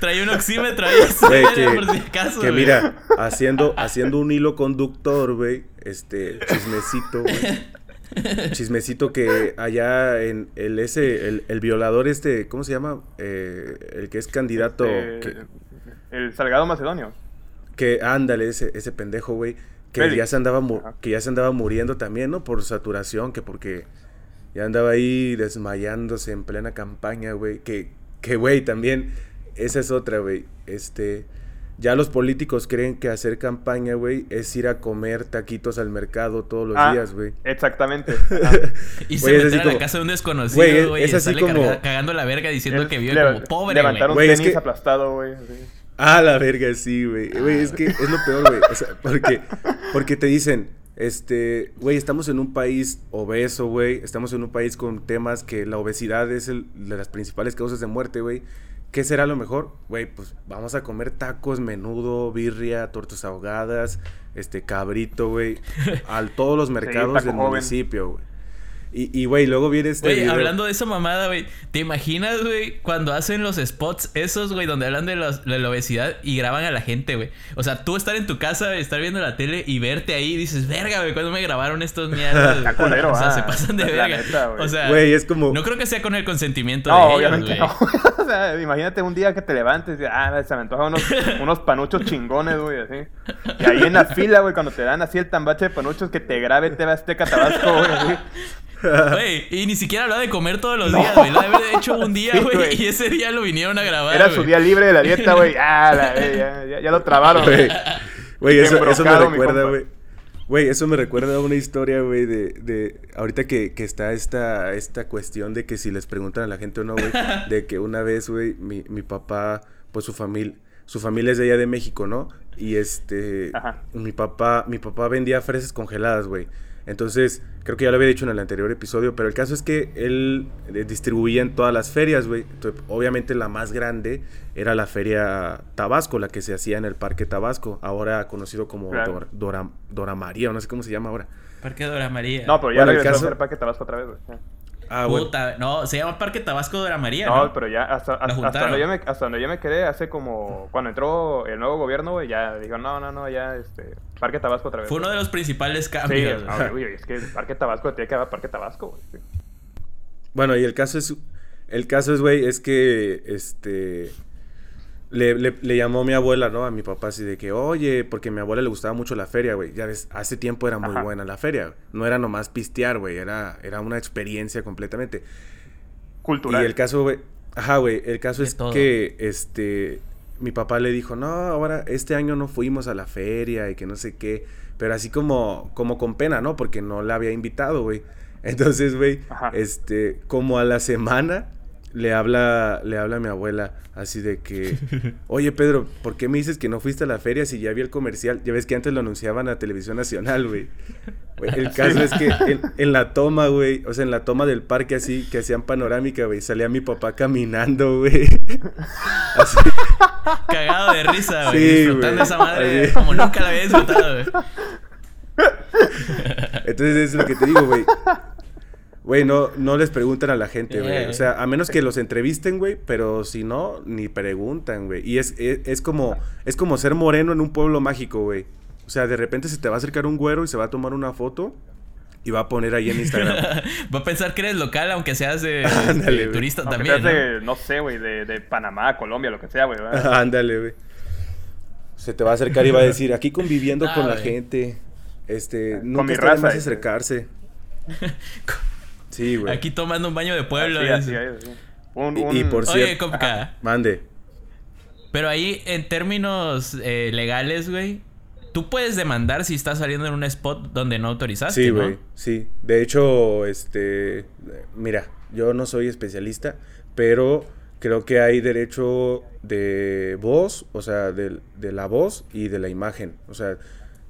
Trae un oxímetro ahí, que, por si acaso, que mira, haciendo, haciendo un hilo conductor, güey, este, chismecito, güey. Chismecito que allá en el ese, el, el violador este, ¿cómo se llama? Eh, el que es candidato, que, El Salgado Macedonio. que ándale, ese, ese pendejo, güey, que ya se andaba que ya se andaba muriendo también, ¿no? Por saturación, que porque ya andaba ahí desmayándose en plena campaña, güey, que, que, güey, también, esa es otra, güey, este, ya los políticos creen que hacer campaña, güey, es ir a comer taquitos al mercado todos los Ah, días, güey. Exactamente. Y se meten a la casa de un desconocido, Güey, es- así sale como- cagando la verga diciendo Es que vive le- como pobre, Levantar güey. un es tenis que- aplastado, güey. Ah, la verga, sí, güey. Güey, es que es lo peor, güey. O sea, porque, porque te dicen, este, güey, estamos en un país obeso, güey. Estamos en un país con temas que la obesidad es el- de las principales causas de muerte, güey. ¿Qué será lo mejor? Güey, pues vamos a comer tacos, menudo, birria, tortas ahogadas, este, cabrito, güey. A todos los mercados del joven. municipio, güey. Y, y, güey, luego viene este Güey, hablando de esa mamada, güey. ¿Te imaginas, güey, cuando hacen los spots esos, güey, donde hablan de, los- de la obesidad y graban a la gente, güey? O sea, tú estar en tu casa, estar viendo la tele y verte ahí y dices, verga, güey, ¿cuándo me grabaron estos mierdas? Está culero, o sea, ah, se pasan de verga. neta, güey. o sea, Güey, es como... no creo que sea con el consentimiento No, de ellos, obviamente güey. no. o sea, imagínate un día que te levantes y ah, se me antojan unos, unos panuchos chingones, güey, así. Y ahí en la fila, güey, cuando te dan así el tambache de panuchos que te grabe TV Azteca Tabasco, güey, así. Güey, y ni siquiera hablaba de comer todos los días, güey. Lo debe haber hecho un día, güey. y ese día lo vinieron a grabar. Era su día libre de la dieta, güey. Ah, la, ya, ya, ya lo trabaron. Güey, güey, eso, eso me recuerda, güey. Güey, eso me recuerda a una historia, güey, de, de... Ahorita que, que está esta, esta cuestión de que si les preguntan a la gente o no, güey. De que una vez, güey, mi, mi papá, pues su familia... Su familia es de allá de México, ¿no? Y este... Ajá. Mi papá, mi papá vendía fresas congeladas, güey. Entonces, creo que ya lo había dicho en el anterior episodio, pero el caso es que él eh, distribuía en todas las ferias, güey. Obviamente la más grande era la feria Tabasco, la que se hacía en el Parque Tabasco, ahora conocido como Claro. Dor- Dora, Dora María, o no sé cómo se llama ahora. Parque Dora María. No, pero ya Bueno, el regresó caso- Parque Tabasco otra vez, güey. Ah, bueno. Puta, no, se llama Parque Tabasco Dora María, No, ¿no? pero ya hasta, hasta, donde yo me, hasta donde yo me quedé hace como... Cuando entró el nuevo gobierno, güey, ya dijo, no, no, no, ya, este... Parque Tabasco otra vez. Fue uno de los principales Sí, cambios. ah, güey. güey, güey, es que el Parque Tabasco tiene que haber Parque Tabasco, güey. sí. Bueno, y el caso es, el caso es, güey, es que, este, le, le, le llamó mi abuela, ¿no? A mi papá así de que, oye, porque a mi abuela le gustaba mucho la feria, güey. Ya ves, hace tiempo era muy Ajá. buena la feria. No era nomás pistear, güey, era, era una experiencia completamente. Cultural. Y el caso, güey, ajá, güey, el caso De es todo. que, este, mi papá le dijo, no, ahora, este año no fuimos a la feria y que no sé qué, pero así como, como con pena, ¿no? Porque no la había invitado, güey. Entonces, güey, este, como a la semana, le habla, le habla a mi abuela, así de que, oye, Pedro, ¿por qué me dices que no fuiste a la feria si ya vi el comercial? Ya ves que antes lo anunciaban a Televisión Nacional, güey. El caso es que en, en la toma, güey, o sea, en la toma del parque así, que hacían panorámica, güey, salía mi papá caminando, güey. Así, Cagado de risa, güey. Sí, disfrutando güey. esa madre Así. como nunca la había disfrutado, güey. entonces es lo que te digo, güey. Güey, no, no les preguntan a la gente, güey. Eh. O sea, a menos que los entrevisten, güey, pero si no, ni preguntan, güey. Y es, es, es como, es como ser moreno en un pueblo mágico, güey. O sea, de repente se te va a acercar un güero y se va a tomar una foto y va a poner ahí en Instagram. Va a pensar que eres local, aunque seas de, Ándale, de güey. turista Aunque también. seas ¿no? de, no sé, güey, de, de Panamá, Colombia, lo que sea, güey. Ándale, güey. Se te va a acercar y va a decir, aquí conviviendo Ah, con la gente. Este, Con nunca mi raza, más acercarse. Sí, güey. Aquí tomando un baño de pueblo. Así, así, así. Un, Y- un- y por Oye, cierto- compa. Mande. Pero ahí, en términos eh, legales, güey, tú puedes demandar si estás saliendo en un spot donde no autorizaste, Sí, ¿no? güey, sí. De hecho, este, mira, yo no soy especialista, pero creo que hay derecho de voz, o sea, de, de la voz y de la imagen. O sea,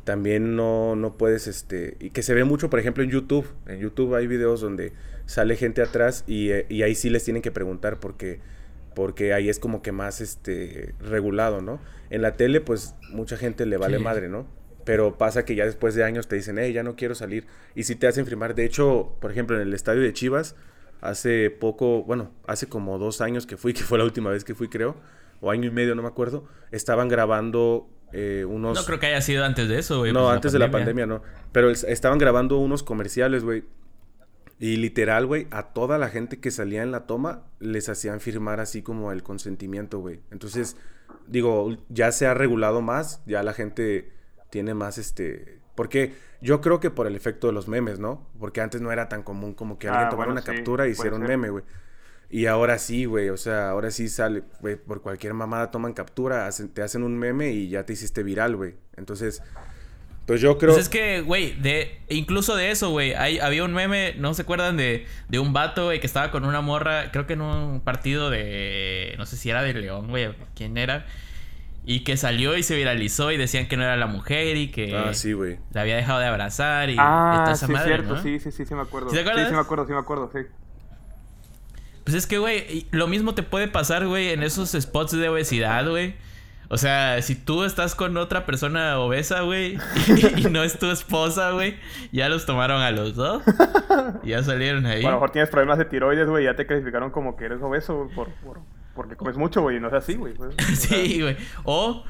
también no, no puedes, este, y que se ve mucho, por ejemplo, en YouTube. En YouTube hay videos donde sale gente atrás y, eh, y ahí sí les tienen que preguntar porque, porque ahí es como que más, este, regulado, ¿no? En la tele, pues, mucha gente le vale Sí. madre, ¿no? Pero pasa que ya después de años te dicen, hey, ya no quiero salir. Y si te hacen firmar. De hecho, por ejemplo, en el estadio de Chivas, hace poco, bueno, hace como dos años que fui, que fue la última vez que fui, creo, o año y medio, no me acuerdo, estaban grabando eh, unos... No creo que haya sido antes de eso, güey. No, pues, antes de la pandemia, no. Pero es- estaban grabando unos comerciales, güey. Y literal, güey, a toda la gente que salía en la toma les hacían firmar así como el consentimiento, güey. Entonces, digo, ya se ha regulado más, ya la gente tiene más este... Porque yo creo que por el efecto de los memes, ¿no? Porque antes no era tan común como que alguien Ah, tomara bueno, una sí, captura y hiciera un meme, güey. Y ahora sí, güey, o sea, ahora sí sale, güey, por cualquier mamada toman captura, hacen- te hacen un meme y ya te hiciste viral, güey. Entonces, pues yo creo... Pues es que, güey, de, incluso de eso, güey, hay- había un meme, ¿no se acuerdan de, de un vato, güey, que estaba con una morra, creo que en un partido de, no sé si era de León, güey, quién era, y que salió y se viralizó y decían que no era la mujer y que Ah, sí, güey. la había dejado de abrazar y, y toda Ah, esa sí, madre, cierto, ¿no? sí, sí, sí, sí me acuerdo. ¿Sí te acuerdas? Sí, sí me acuerdo, sí me acuerdo, sí. Pues es que, güey, lo mismo te puede pasar, güey, en esos spots de obesidad, güey. O sea, si tú estás con otra persona obesa, güey, y, no es tu esposa, güey, ya los tomaron a los dos. Y ya salieron ahí. A lo mejor tienes problemas de tiroides, güey, ya te clasificaron como que eres obeso, güey, por, por, porque comes mucho, güey, y no es así, güey. pues. Sí, güey. O,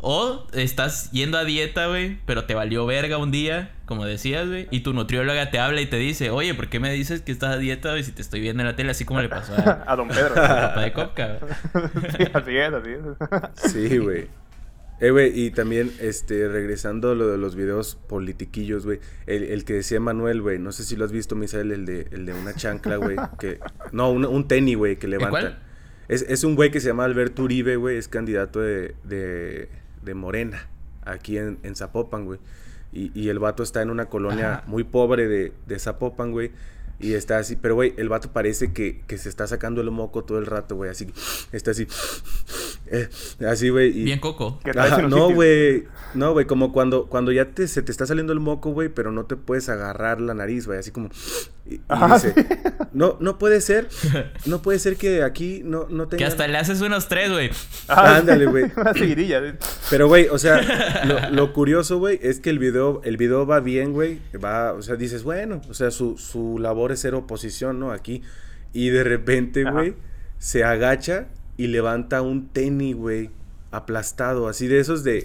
o estás yendo a dieta, güey, pero te valió verga un día, como decías, güey, y tu nutrióloga te habla y te dice, oye, ¿por qué me dices que estás a dieta, güey, si te estoy viendo en la tele, así como le pasó a, A don Pedro. a papá de Copca, güey? sí, así es, así es. Sí, güey. Eh, güey, y también, este, regresando a lo de los videos politiquillos, güey. El, el que decía Manuel, güey. No sé si lo has visto, Misael, el de, el de una chancla, güey. Que, no, un, un tenis, güey, que levantan. cuál? Es, es un güey que se llama Alberto Uribe, güey. Es candidato de, de, de Morena, aquí en, en Zapopan, güey. Y, y el vato está en una colonia Ajá. muy pobre de, de Zapopan, güey. Y está así, pero güey, el vato parece que, que se está sacando el moco todo el rato, güey. Así, está así. eh, así, güey. y- Bien coco. Que Ajá, no, güey. No, güey, como cuando, cuando ya te, se te está saliendo el moco, güey, pero no te puedes agarrar la nariz, güey, así como... Y, y Ah, dice, no, no puede ser, no puede ser que aquí no, no Que tenga... hasta le haces unos tres, güey. Ah, Ándale, güey. Una seguidilla. sí. Pero, güey, o sea, lo, lo curioso, güey, es que el video, el video va bien, güey. Va, o sea, dices, bueno, o sea, su, su labor es ser oposición, ¿no? Aquí. Y de repente, güey, se agacha y levanta un tenis, güey, aplastado, así de esos de...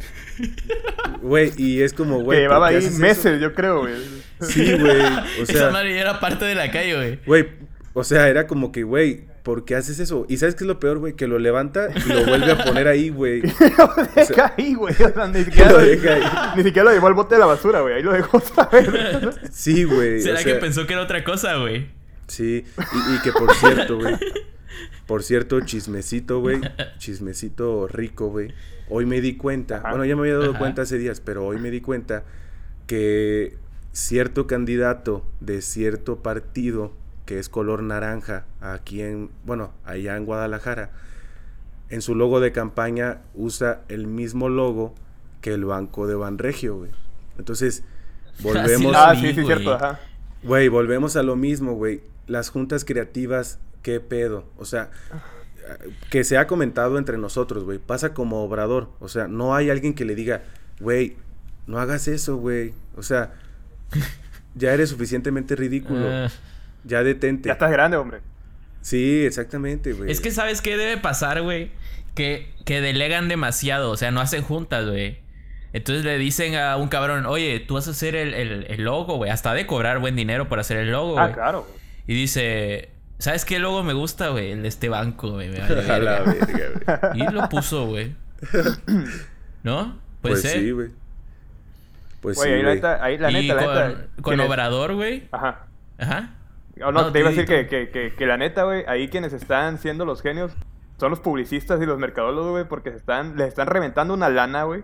Güey, y es como, güey... que ¿por llevaba ahí eso? meses, yo creo, güey. Sí, güey, o Esa sea... madre ya era parte de la calle, güey. Güey, o sea, era como que, güey, ¿por qué haces eso? Y ¿sabes qué es lo peor, güey? Que lo levanta y lo vuelve a poner ahí, güey. lo deja ahí, güey. O sea, ni siquiera Lo deja ahí. ni siquiera lo llevó al bote de la basura, güey. Ahí lo dejó otra vez. Sí, güey. ¿Será o que pensó que era otra cosa, güey? Sí, y, y que por cierto, güey. Por cierto, chismecito, güey. Chismecito rico, güey. Hoy me di cuenta, Ajá. bueno, ya me había dado Ajá. cuenta hace días, pero hoy me di cuenta que cierto candidato de cierto partido que es color naranja aquí en, bueno, allá en Guadalajara, en su logo de campaña usa el mismo logo que el banco de Banregio, güey. Entonces, volvemos ah, sí, sí, güey. cierto, ajá. Güey, volvemos a lo mismo, güey. Las juntas creativas, ¿qué pedo? O sea, que se ha comentado entre nosotros, güey. Pasa como obrador. O sea, no hay alguien que le diga, güey, no hagas eso, güey. O sea, ya eres suficientemente ridículo. Ah, ya detente. Ya estás grande, hombre. Sí, exactamente, güey. Es que ¿sabes qué debe pasar, güey? Que, que delegan demasiado, o sea, no hacen juntas, güey. Entonces le dicen a un cabrón, oye, tú vas a hacer el, el- el logo, güey. Hasta de cobrar buen dinero por hacer el logo, güey. Ah, claro. güey. Y dice, ¿sabes qué logo me gusta, güey? El de este banco, güey. me vale A la verga". verga, güey. Y lo puso, güey. ¿No? Puede Pues ser. sí, güey. Pues Güey, sí, ahí la ahí la y neta, la con, neta. con quienes- Obrador, güey. Ajá. Ajá. O no, No, te iba a decir que, que, que, que la neta, güey, ahí quienes están siendo los genios son los publicistas y los mercadólogos, güey, porque se están, les están reventando una lana, güey.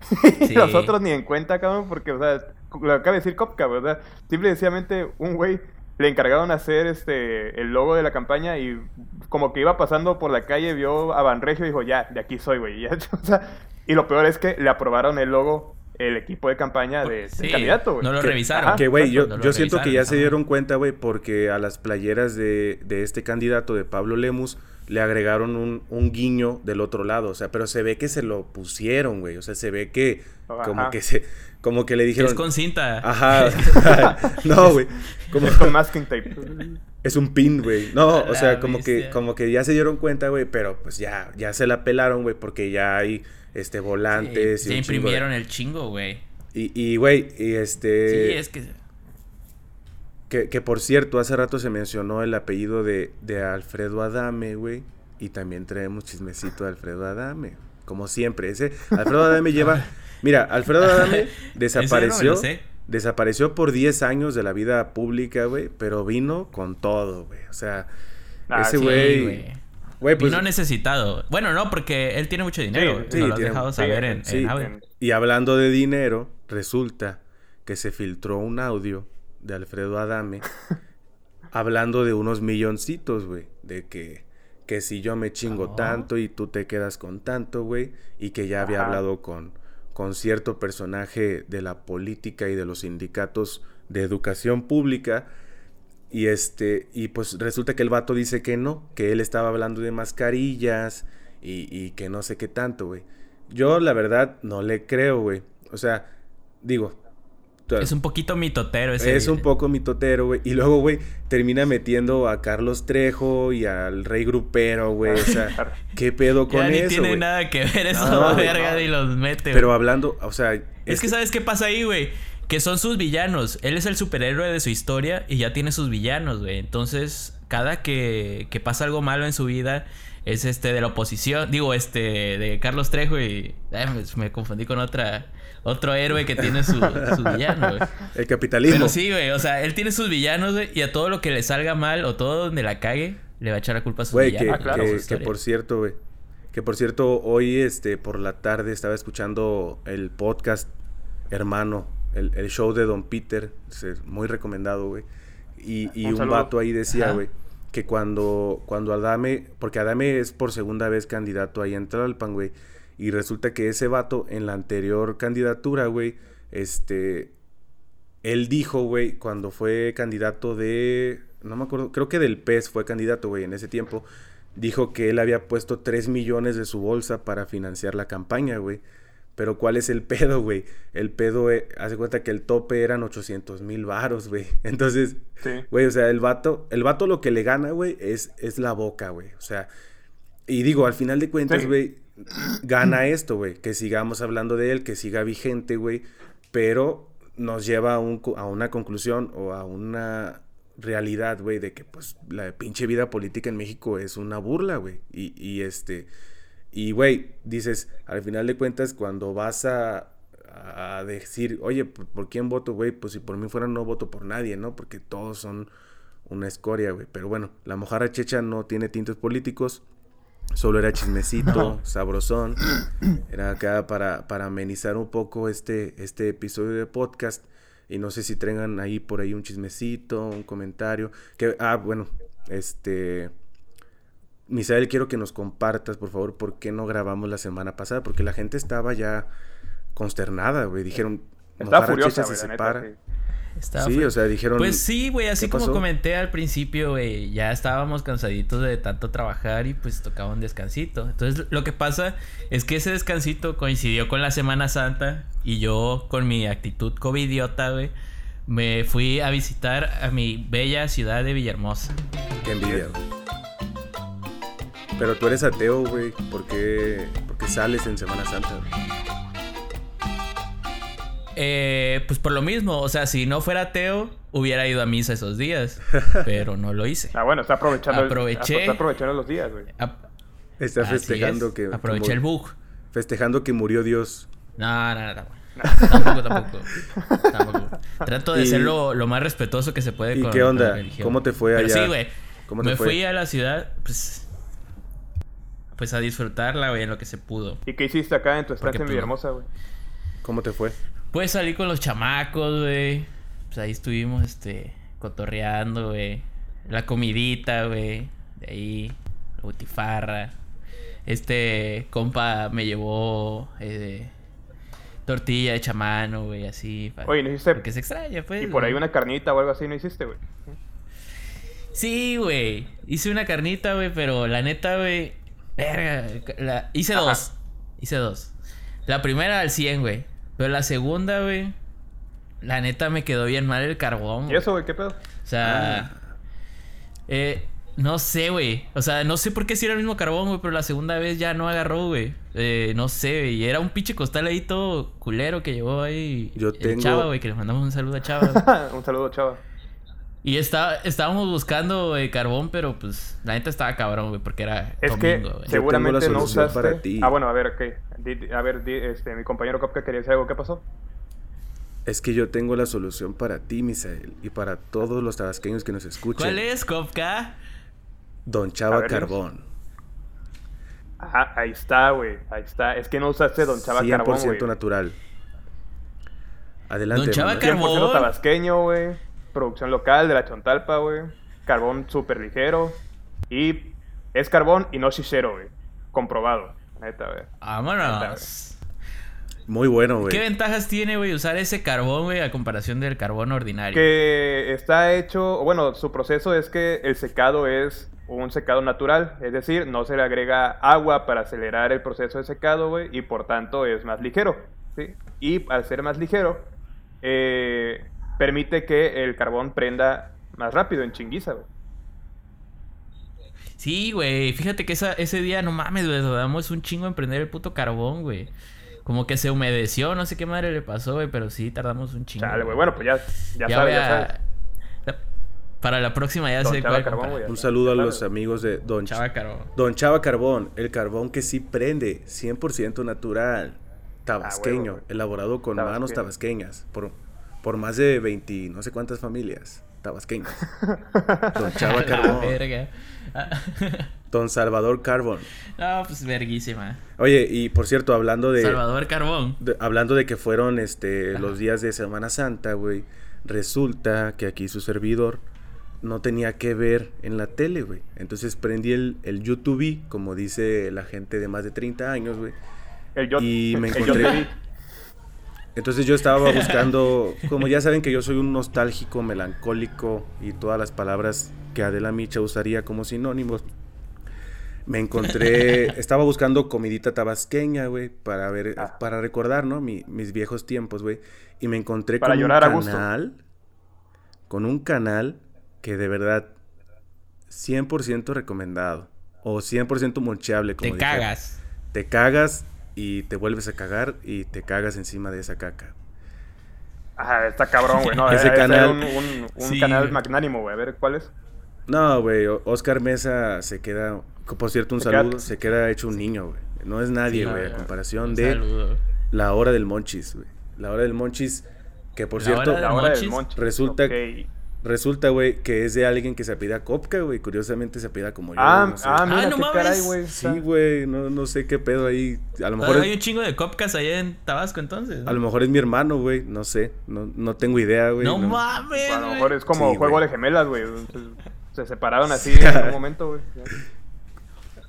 Sí. Y los otros ni en cuenta, cabrón, porque, o sea, lo acaba de decir Kopka, güey, o sea, simple y sencillamente un güey le encargaron hacer este el logo de la campaña y como que iba pasando por la calle, vio a Banregio y dijo, ya, de aquí soy, güey. o sea, y lo peor es que le aprobaron el logo el equipo de campaña de, del Sí, candidato, güey. no lo Que- revisaron. Que, güey, yo, No yo siento que ya se dieron cuenta, güey, porque a las playeras de, de este candidato, de Pablo Lemus, le agregaron un, un guiño del otro lado. O sea, pero se ve que se lo pusieron, güey. O sea, se ve que como Ajá. que se, como que le dijeron. es con cinta. Ajá. no, güey. Como Es con masking tape. es un pin, güey. No, o sea, como que, como que ya se dieron cuenta, güey, pero pues ya, ya se la pelaron, güey, porque ya hay este volantes Sí, y ya de- imprimieron el chingo, güey. Y, y, güey, y este. Sí, es que. Que, que, por cierto, hace rato se mencionó el apellido de, de Alfredo Adame, güey. Y también traemos chismecito de Alfredo Adame. Como siempre. Ese Alfredo Adame lleva. Mira, Alfredo Adame no desapareció. Desapareció por 10 años de la vida pública, güey. Pero vino con todo, güey. O sea, Ah, ese sí, güey. Pues. Vino necesitado. Bueno, no, porque él tiene mucho dinero. Sí, lo has tiene- dejado saber en, sí. en audio. Y hablando de dinero, resulta que se filtró un audio de Alfredo Adame hablando de unos milloncitos, güey. De que, que si yo me chingo Ah. tanto y tú te quedas con tanto, güey. Y que ya había Ajá. hablado con, con cierto personaje de la política y de los sindicatos de educación pública. Y este, y pues resulta que el vato dice que no, que él estaba hablando de mascarillas y, y que no sé qué tanto, güey. Yo, la verdad, no le creo, güey. O sea, digo. Es un poquito mitotero ese. es un poco mitotero, güey. Y luego, güey, termina metiendo a Carlos Trejo y al Rey Grupero, güey. O sea, ¿qué pedo con Ya ni eso, tiene nada que ver eso, No, verga, no. y los mete. Pero hablando, o sea... Es que ¿sabes qué pasa ahí, güey? Que son sus villanos. Él es el superhéroe de su historia y ya tiene sus villanos, güey. Entonces, cada que, que pasa algo malo en su vida es este de la oposición. Digo, este de Carlos Trejo y... ay, me, confundí con otra... Otro héroe que tiene su, su villano, güey. El capitalismo. Pero sí, güey. O sea, él tiene sus villanos, güey. Y a todo lo que le salga mal o todo donde la cague, le va a echar la culpa a sus Güey, que, villanos. Ah, claro. que- su que por cierto, güey. Que por cierto, hoy este por la tarde estaba escuchando el podcast Hermano, el, el show de Don Peter, muy recomendado, güey. Y, y Un un, vato ahí decía, güey, que cuando, cuando Adame, porque Adame es por segunda vez candidato ahí en Tlalpan, güey. Y resulta que ese vato en la anterior candidatura, güey, este, él dijo, güey, cuando fue candidato de. No me acuerdo, creo que del PES fue candidato, güey, en ese tiempo. Dijo que él había puesto 3 millones de su bolsa para financiar la campaña, güey. Pero ¿cuál es el pedo, güey? El pedo, eh, hace cuenta que el tope eran 800 mil varos, güey. Entonces, Sí. güey, o sea, el vato, el vato lo que le gana, güey, es, es la boca, güey. O sea, y digo, al final de cuentas, Sí. güey, gana esto, güey. Que sigamos hablando de él, que siga vigente, güey. Pero nos lleva a, un a una conclusión o a una realidad, güey, de que pues la pinche vida política en México es una burla, güey. Y, y este, y güey, dices, al final de cuentas, cuando vas a, a decir, oye, ¿por, por quién voto, güey? Pues si por mí fuera no voto por nadie, ¿no? Porque todos son una escoria, güey. Pero bueno, la mojarra checha no tiene tintes políticos. Solo era chismecito, sabrosón. Era acá para, para amenizar un poco este, este episodio de podcast. Y no sé si tengan ahí por ahí un chismecito, un comentario. Que, ah, bueno, este. Misael, quiero que nos compartas, por favor, por qué no grabamos la semana pasada. Porque la gente estaba ya consternada, güey. Dijeron, Estaba Mojarra furiosa, se separa. neta. sí. Estaba Sí, o sea, dijeron. Pues sí, güey, así ¿qué como pasó? comenté al principio, güey, ya estábamos cansaditos de tanto trabajar y pues tocaba un descansito. Entonces, lo que pasa es que ese descansito coincidió con la Semana Santa y yo con mi actitud covidiota, güey, me fui a visitar a mi bella ciudad de Villahermosa. Qué envidia, güey. Pero tú eres ateo, güey. ¿Por qué, por qué sales en Semana Santa? güey? Eh, pues por lo mismo, o sea, si no fuera ateo, hubiera ido a misa esos días, pero no lo hice. Ah, bueno, está aprovechando, el- Aproveché. está aprovechando los días, güey. Está festejando es, que. Aproveché el bug. Festejando que murió Dios. No, no, no, tampoco. Tampoco, tampoco. Tampoco. Trato de Y- ser lo, lo más respetuoso que se puede ¿Y con qué onda? la. ¿Cómo te fue Pero allá? sí, güey. ¿Cómo te Me fue? fui a la ciudad, pues. Pues a disfrutarla, güey, en lo que se pudo. ¿Y qué hiciste acá en tu estancia en pues, Villahermosa, güey? ¿Cómo te fue? Pues salí con los chamacos, güey. Pues ahí estuvimos, este, cotorreando, güey. La comidita, güey. De ahí, la butifarra. Este compa me llevó eh, tortilla de chamano, güey, así. pa- Oye, ¿no hiciste- Porque se extraña, pues. Y por ahí güey. una carnita o algo así no hiciste, güey. Sí, güey. Hice una carnita, güey, pero la neta, güey. Verga. la- Hice Ajá. dos. Hice dos. La primera al 100, güey. Pero la segunda, güey. La neta me quedó bien mal el carbón. ¿Y eso, güey? ¿Qué pedo? O sea. Eh, no sé, güey. O sea, no sé por qué si era el mismo carbón, güey, pero la segunda vez ya no agarró, güey. Eh, no sé, güey. Y era un pinche costal ahí todo culero que llevó ahí. Yo el tengo- Chava, güey, que le mandamos un saludo a Chava. güey. Un saludo, chava. Y está, estábamos buscando eh, carbón, pero pues la neta estaba cabrón, güey, porque era Es que domingo, güey. seguramente tengo la no solución usaste. para ti. Ah, bueno, a ver, ok. A ver, di- este, mi compañero Kopka quería decir algo. ¿Qué pasó? Es que yo tengo la solución para ti, Misael, y para todos los tabasqueños que nos escuchan. ¿Cuál es, Kopka? Don Chava ver. Carbón. Ajá, ahí está, güey. Ahí está. Es que no usaste Don Chava 100% Carbón, güey. natural. Adelante, Don Chava. Carbón. 100% tabasqueño, güey. Producción local de la Chontalpa, güey. Carbón súper ligero. Y es carbón y no shishero, güey. Comprobado. Neta, güey. Vámonos. Muy bueno, güey. ¿Qué ventajas tiene, güey, usar ese carbón, güey, a comparación del carbón ordinario? Que está hecho, bueno, su proceso es que el secado es un secado natural, es decir, no se le agrega agua para acelerar el proceso de secado, güey, y por tanto es más ligero, ¿sí? Y al ser más ligero, eh, permite que el carbón prenda más rápido en chinguiza, güey. Sí, güey. Fíjate que esa, ese día, no mames, güey. Damos un chingo en prender el puto carbón, güey. Como que se humedeció, no sé qué madre le pasó, güey. Pero sí, tardamos un chingo. Chale, güey, bueno, pues ya, ya, Ya sabes, ya sabes. Para la próxima ya Don sé Chava Carbón. Un saludo a los amigos de Don Chava. Carbón. Don Chava Carbón, el carbón que sí prende, 100% natural, tabasqueño, Ah, güey. elaborado con Tabasqueño. manos tabasqueñas, por, por más de 20, no sé cuántas familias tabasqueñas. Don Chava Carbón, verga. Don Salvador Carbón. no, pues verguísima. Oye, y por cierto, hablando de, Salvador Carbón. de- hablando de que fueron este los días de Semana Santa, güey, resulta que aquí su servidor no tenía que ver en la tele, güey. Entonces prendí el, el YouTube, como dice la gente de más de 30 años, güey. El yo, Y me el yo encontré-. Entonces yo estaba buscando, como ya saben que yo soy un nostálgico, melancólico y todas las palabras que Adela Micha usaría como sinónimos. Me encontré, estaba buscando comidita tabasqueña, güey, para ver, Ah. para recordar, ¿no? Mi- mis viejos tiempos, güey. Y me encontré Para con llorar a un gusto. canal, con un canal que de verdad 100% recomendado o 100% moncheable, como Te dijera. cagas. Te cagas y te vuelves a cagar y te cagas encima de esa caca. Ajá, está cabrón, güey. No, Ese canal- un, un, un Sí, canal magnánimo, güey. A ver, ¿cuál es? No, güey, Oscar Mesa se queda, por cierto, un Se queda- saludo, se queda hecho un niño, güey. No es nadie, Sí, güey, no, a comparación Un de saludo. la hora del Monchis, güey. La hora del Monchis, que por La cierto, hora La del hora Monchis? del Monchis. Resulta- Ok. Resulta, güey, que es de alguien que se apida Kopka, güey. Curiosamente se apida como yo. Ah, no sé. ah, mira, Ah, no qué mames. caray, güey. Sí, güey, no, no sé qué pedo ahí. A lo mejor Ah, Hay es, un chingo de copcas allá en Tabasco entonces. a lo mejor es mi hermano, güey. No sé, no, no tengo idea, güey. no, no. mames. A lo mejor es como Sí, juego de gemelas, güey. Se, se separaron así en un momento, güey.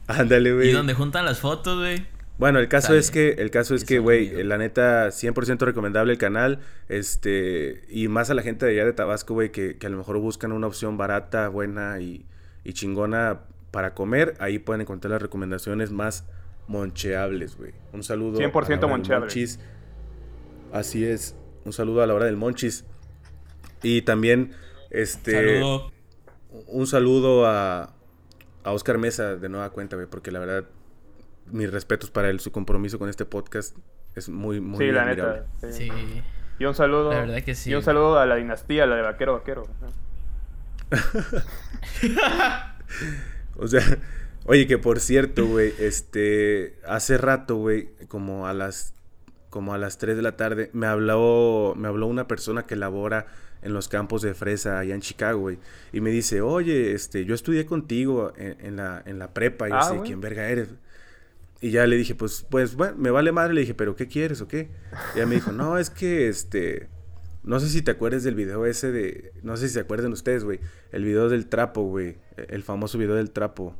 Ándale, güey. Y donde juntan las fotos, güey. Bueno, el caso Sale. es que, el caso es que, güey, la neta, 100% recomendable el canal, este, y más a la gente de allá de Tabasco, güey, que, que a lo mejor buscan una opción barata, buena y, y chingona para comer, ahí pueden encontrar las recomendaciones más moncheables, güey. Un saludo. 100% a la hora del moncheable. Monchis. Así es, un saludo a la hora del Monchis. Y también, este... Saludo. Un saludo a, a Oscar Mesa de nueva cuenta, güey, porque la verdad, mis respetos para él, su compromiso con este podcast es muy, muy Sí, la admirable. neta. sí. Sí. Y un saludo. La verdad que sí. Y un saludo a la dinastía, la de vaquero vaquero. O sea, oye, que por cierto, güey, este, hace rato, güey, como a las, como a las 3 de la tarde, me habló, me habló una persona que labora en los campos de fresa allá en Chicago, güey, y me dice, oye, este, yo estudié contigo en, en la, en la prepa, y Ah, güey. ¿quién verga eres? Y ya le dije, pues, pues, bueno, me vale madre, le dije, pero ¿qué quieres o qué? Y ella me dijo, no, es que, este, no sé si te acuerdas del video ese de, no sé si se acuerdan ustedes, güey, el video del trapo, güey, el famoso video del trapo.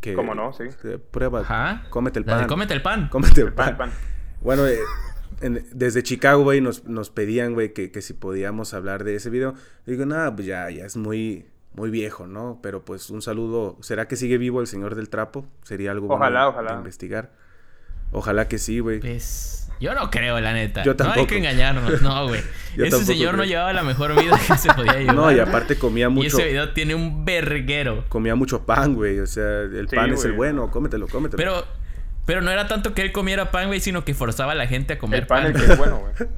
Que, ¿Cómo no? Sí. que prueba, Ajá. cómete el La de pan. cómete el pan. Cómete el Pan, pan. pan. Bueno, eh, en- desde Chicago, güey, nos, nos pedían, güey, que, que si podíamos hablar de ese video. Digo, nada, pues ya, ya es muy, muy viejo, ¿no? Pero pues un saludo. ¿Será que sigue vivo el señor del trapo? Sería algo bueno Ojalá, de ojalá. investigar. Ojalá que sí, güey. Pues yo no creo, la neta. Yo No hay tampoco. que engañarnos, no, güey. Ese tampoco señor no llevaba la mejor vida que se podía llevar. No, y aparte comía Y mucho, ese video tiene un verguero. comía mucho pan, güey. O sea, el Sí, pan es el bueno, cómetelo, cómetelo. Pero, pero no era tanto que él comiera pan, güey, sino que forzaba a la gente a comer El pan, pan. el que es bueno, güey.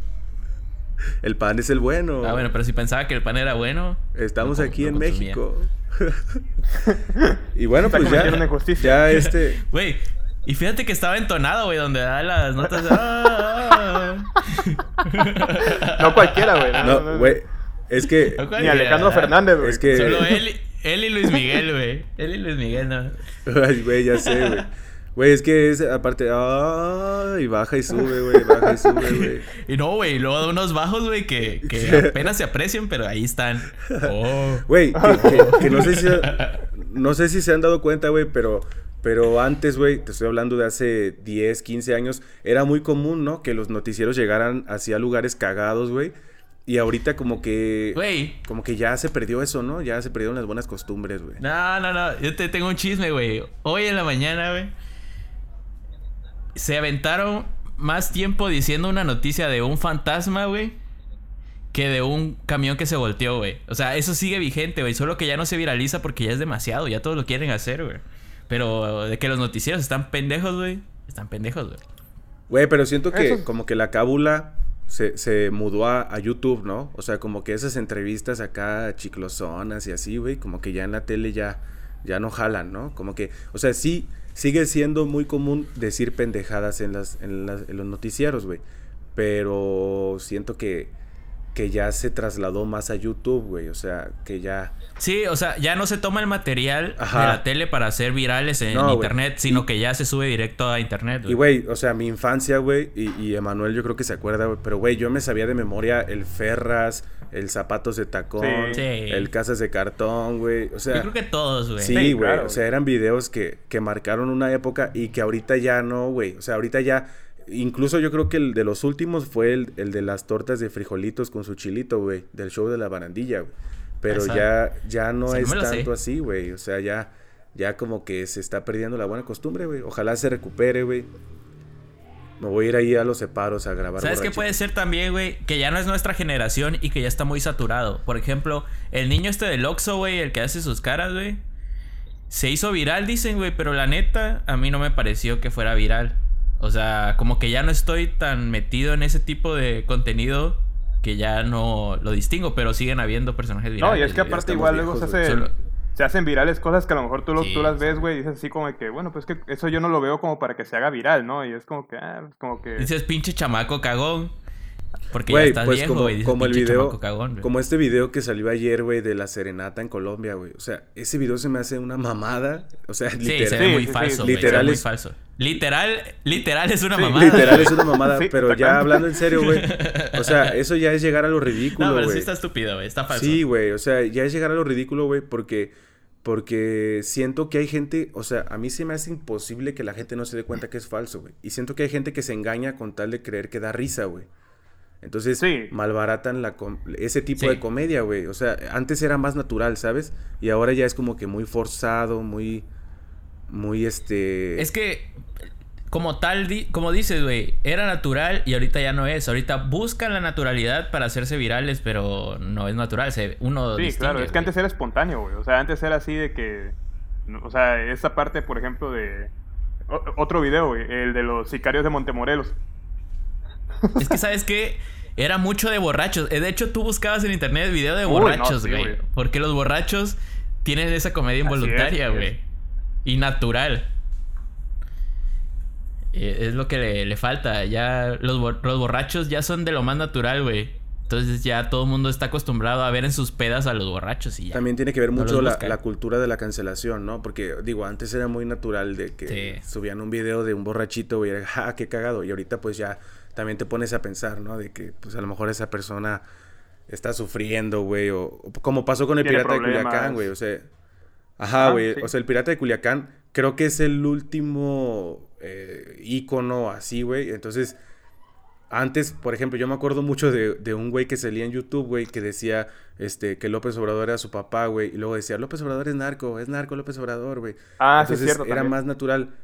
El pan es el bueno. Ah, bueno, pero si pensaba que el pan era bueno. Estamos aquí en consumía. México. y bueno, pues ya. Ya este. Güey, y fíjate que estaba entonado, güey, donde da las notas. de- Ah, No cualquiera, güey. No, güey. Es que. No Ni Alejandro ¿verdad? Fernández, güey. Es que. Solo él, y- él y Luis Miguel, güey. Él y Luis Miguel, no. Ay, güey, ya sé, güey. Güey, es que es aparte. Ay, baja y sube, güey. Baja y sube, güey. Y no, güey, luego da unos bajos, güey, que, que apenas se aprecian, pero ahí están. Oh. Güey, que, que- que no sé si. No sé si se han dado cuenta, güey, pero. Pero antes, güey, te estoy hablando de hace 10, 15 años, era muy común, ¿no? Que los noticieros llegaran hacia lugares cagados, güey. Y ahorita como que... Güey, Como que ya se perdió eso, ¿no? Ya se perdieron las buenas costumbres, güey. no, no, no. Yo te tengo un chisme, güey. Hoy en la mañana, güey. Se aventaron más tiempo diciendo una noticia de un fantasma, güey. Que de un camión que se volteó, güey. O sea, eso sigue vigente, güey. Solo que ya no se viraliza porque ya es demasiado. Ya todos lo quieren hacer, güey. Pero de que los noticieros están pendejos, güey. Están pendejos, güey. Güey, pero siento que Eso- como que la cábula se, se mudó a, a YouTube, ¿no? O sea, como que esas entrevistas acá chiclosonas y así, güey, como que ya en la tele ya, ya no jalan, ¿no? Como que, o sea, sí, sigue siendo muy común decir pendejadas en, las, en, las- en los noticieros, güey. Pero siento que, que ya se trasladó más a YouTube, güey. O sea, que ya... Sí, o sea, ya no se toma el material Ajá. de la tele para hacer virales en No, güey. internet, sino que ya se sube directo a internet, Y, güey, o sea, mi infancia, güey, y, y Emanuel yo creo que se acuerda, güey, pero, güey, yo me sabía de memoria el Ferras, el Zapatos de Tacón, Sí. El Casas de Cartón, güey, o sea... Yo creo que todos, güey. Sí, Sí, güey, claro, o sea, eran videos que, que marcaron una época y que ahorita ya no, güey, o sea, ahorita ya... Incluso yo creo que el de los últimos fue el, el de las tortas de frijolitos con su chilito, güey, del show de la barandilla, güey. Pero Esa. ya, ya no Sí, es sé. tanto así, güey. O sea, ya, ya como que se está perdiendo la buena costumbre, güey. Ojalá se recupere, güey. Me voy a ir ahí a los separos a grabar. ¿Sabes qué puede ser también, güey? Que ya no es nuestra generación y que ya está muy saturado. Por ejemplo, el niño este del Oxxo, güey, el que hace sus caras, güey. Se hizo viral, dicen, güey, pero la neta, a mí no me pareció que fuera viral. O sea, como que ya no estoy tan metido en ese tipo de contenido que ya no lo distingo, pero siguen habiendo personajes virales. No, y es que aparte igual luego se, hace- Solo- se hacen virales cosas que a lo mejor tú, lo- Sí, tú las ves, güey, y dices así como que, bueno, pues que eso yo no lo veo como para que se haga viral, ¿no? Y es como que, ah, pues como que... Dices pinche chamaco cagón. Porque ya Güey, estás pues viejo, como, güey. Dices, como el "Pinche video, chamaco cagón", güey. como este video que salió ayer, güey, de la serenata en Colombia, güey. O sea, ese video se me hace una mamada. O sea, Sí, literal. se ve muy sí. falso. Literal ve muy es- falso. Literal, literal es una Sí, mamada. Literal es una mamada, Sí, pero ya hablando en serio, güey. O sea, eso ya es llegar a lo ridículo, No, pero sí está estúpido, güey. Está falso. Sí, güey, o sea, ya es llegar a lo ridículo, güey, porque porque siento que hay gente, o sea, a mí se me hace imposible que la gente no se dé cuenta que es falso, güey. Y siento que hay gente que se engaña con tal de creer que da risa, güey. Entonces, Sí. malbaratan la com- ese tipo Sí. de comedia, güey. O sea, antes era más natural, ¿sabes? Y ahora ya es como que muy forzado, muy muy este Es que como tal, di- como dices, güey, era natural y ahorita ya no es. Ahorita buscan la naturalidad para hacerse virales, pero no es natural. Se, uno Sí, distingue, claro, es que antes era espontáneo, güey. O sea, antes era así de que. O sea, esa parte, por ejemplo, de. o- otro video, güey, el de los sicarios de Montemorelos. Es que, ¿sabes qué? Era mucho de borrachos. Eh, De hecho, tú buscabas en internet video de Uy, no, borrachos, sí, güey. porque los borrachos tienen esa comedia es, involuntaria, güey. es. Y natural. Eh, Es lo que le, le falta. Ya los, los borrachos ya son de lo más natural, güey. Entonces ya todo el mundo está acostumbrado a ver en sus pedas a los borrachos y ya. También tiene que ver No mucho la, cultura de la cancelación, ¿no? Porque, digo, antes era muy natural de que Sí. subían un video de un borrachito, güey, era, ¡ja, qué cagado! Y ahorita, pues ya también te pones a pensar, ¿no? De que, pues a lo mejor esa persona está sufriendo, güey, o, o como pasó con el pirata de. Culiacán, güey, o sea. Ajá, Ah, güey, sí. o sea, el pirata de Culiacán creo que es el último eh, ícono así, güey. Entonces, antes, por ejemplo, yo me acuerdo mucho de, de un güey que salía en YouTube, güey, que decía este, que López Obrador era su papá, güey. Y luego decía, López Obrador es narco, es narco López Obrador, güey. Ah, sí, es cierto. era también. más natural.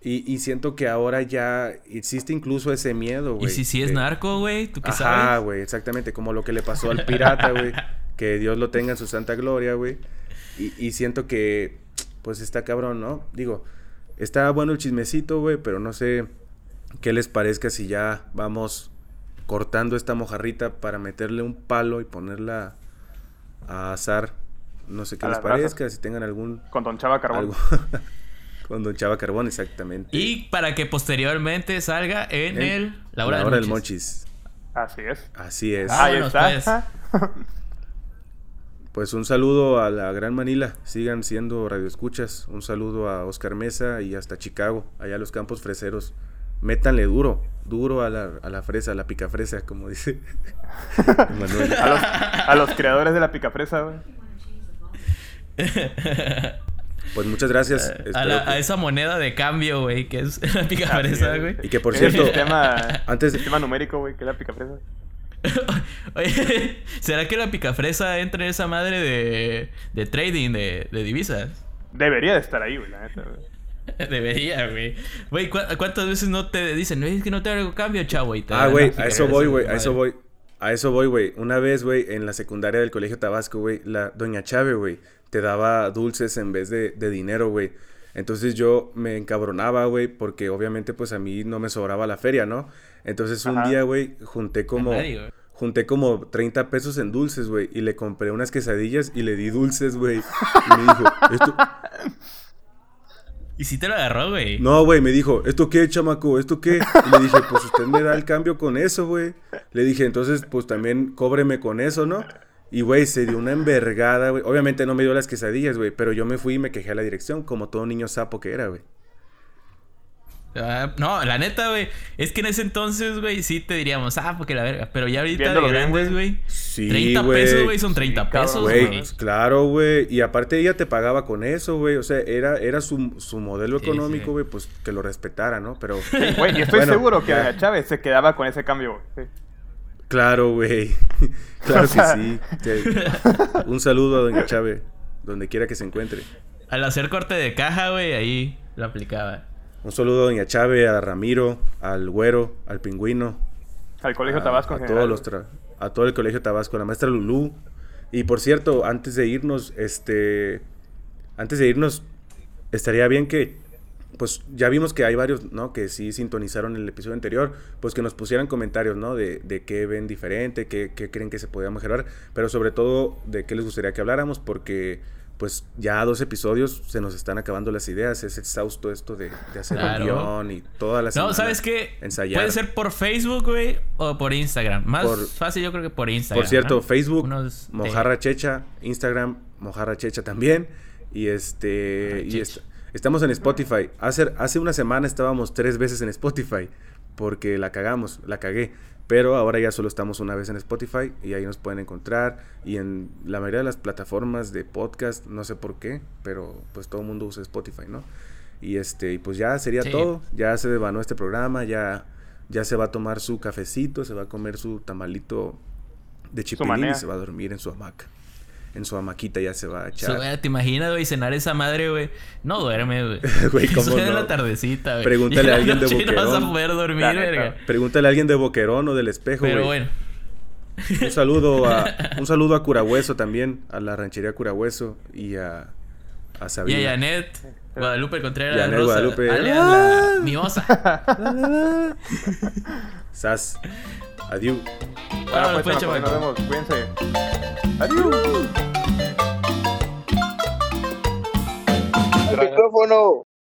Y, y siento que ahora ya existe incluso ese miedo, güey. y si sí es narco, güey, ¿tú qué Ajá, sabes? güey, exactamente. Como lo que le pasó al pirata, güey. que Dios lo tenga en su santa gloria, güey. Y, y siento que, pues está cabrón, ¿no? Digo, está bueno el chismecito, güey, pero no sé qué les parezca si ya vamos cortando esta mojarrita para meterle un palo y ponerla a asar. No sé qué A les parezca, si tengan algún... Con Don Chava Carbón. algo con Don Chava Carbón, exactamente. Y para que posteriormente salga en, En el La Hora, La del Hora del Monchis. Monchis. Así es. Así es. Ah, Ahí está. Pues un saludo a la Gran Manila, sigan siendo radioescuchas. Un saludo a Oscar Mesa y hasta Chicago, allá a los campos freseros. Métanle duro, duro a la, a la fresa, a la picafresa, como dice Manuel. A los, a los creadores de la picafresa, güey. Pues muchas gracias. a, espero la- que- a esa moneda de cambio, güey, que es la pica Así fresa, es. güey. Y que por Es el cierto, sistema, antes- sistema numérico, güey, que es la picafresa. Oye, ¿será que la picafresa entra en esa madre de, de trading de, de divisas? Debería de estar ahí, güey, la neta, güey. Debería, güey. Güey, ¿cu- ¿cuántas veces no te dicen, "No, es que no te hago cambio, chavo? Y te Ah, güey, a eso picafresa, voy, güey, a eso voy. A eso voy, güey. Una vez, güey, en la secundaria del Colegio Tabasco, güey, la doña Chave, güey, te daba dulces en vez de, de dinero, güey. Entonces yo me encabronaba, güey, porque obviamente pues a mí no me sobraba la feria, ¿no? Entonces un Ajá. día, güey, junté como güey. junté como 30 pesos en dulces, güey, y le compré unas quesadillas y le di dulces, güey. Y me dijo, "Esto Y sí te lo agarró, güey. no, güey, me dijo, ¿esto qué, chamaco? ¿Esto qué? Y le dije, pues usted me da el cambio con eso, güey. Le dije, entonces, pues también cóbreme con eso, ¿no? Y, güey, se dio una envergada, güey. Obviamente no me dio las quesadillas, güey, pero yo me fui y me quejé a la dirección, como todo niño sapo que era, güey. Ah, no, la neta, güey. Es que en ese entonces, güey, sí te diríamos, ah, porque la verga. Pero ya ahorita Viéndolo de grandes, güey. güey. Sí, 30 güey. pesos, güey, son 30 Sí, cabrón, pesos, Güey, claro, güey. Y aparte ella te pagaba con eso, güey. O sea, era, era su, su modelo Sí, económico, sí. güey, pues que lo respetara, ¿no? Pero, Güey, y estoy Bueno, seguro que Chávez se quedaba con ese cambio, güey. Claro, güey. claro O sea- que sí. Un saludo a Doña Chávez, donde quiera que se encuentre. Al hacer corte de caja, güey, ahí lo aplicaba. Un saludo a Doña Chávez, a Ramiro, al Güero, al Pingüino. Al colegio a, Tabasco a en todos los tra- a todo el colegio Tabasco, a la maestra Lulú. Y por cierto, antes de irnos, este antes de irnos estaría bien que pues ya vimos que hay varios, ¿no? Que sí sintonizaron el episodio anterior, pues que nos pusieran comentarios, ¿no? De, de qué ven diferente, qué, qué creen que se podía mejorar, pero sobre todo de qué les gustaría que habláramos, porque pues ya dos episodios se nos están acabando las ideas, es exhausto esto de, de hacer Claro. un guion y todas las No, ¿sabes qué? Ensayar. Puede ser por Facebook, güey, o por Instagram. Más Por- fácil yo creo que por Instagram. Por cierto, ¿no? Facebook, Unos de- Mojarra Checha, Instagram, Mojarra Checha también. Y este. Y. est- estamos en Spotify. Hace, hace una semana estábamos tres veces en Spotify. Porque la cagamos, la cagué. Pero ahora ya solo estamos una vez en Spotify y ahí nos pueden encontrar. Y en la mayoría de las plataformas de podcast, no sé por qué, pero pues todo el mundo usa Spotify, ¿no? Y este, y pues ya sería Sí. todo. Ya se devanó este programa, ya, ya se va a tomar su cafecito, se va a comer su tamalito de chipilín y se va a dormir en su hamaca. En su hamaquita ya se va a So, echar. güey, ¿Te imaginas, güey, cenar esa madre, güey? No duerme, güey. Güey, ¿cómo no? la tardecita, güey. Pregúntale Y a la alguien de noche No vas a Boquerón. poder dormir, La verga. Pregúntale a alguien de Boquerón o del espejo, Pero güey. bueno. Un saludo a un saludo a Curahueso también, a la ranchería Curahueso y a, a Y Sabina. a Janet Guadalupe Contreras Janet Rosa, Guadalupe. alias ¡Ah! la mimosa. Sas. Adiós. Bueno, Vámonos, pues, pues, chamaco, nos vemos. Cuídense. Adiós. ¡Al micrófono!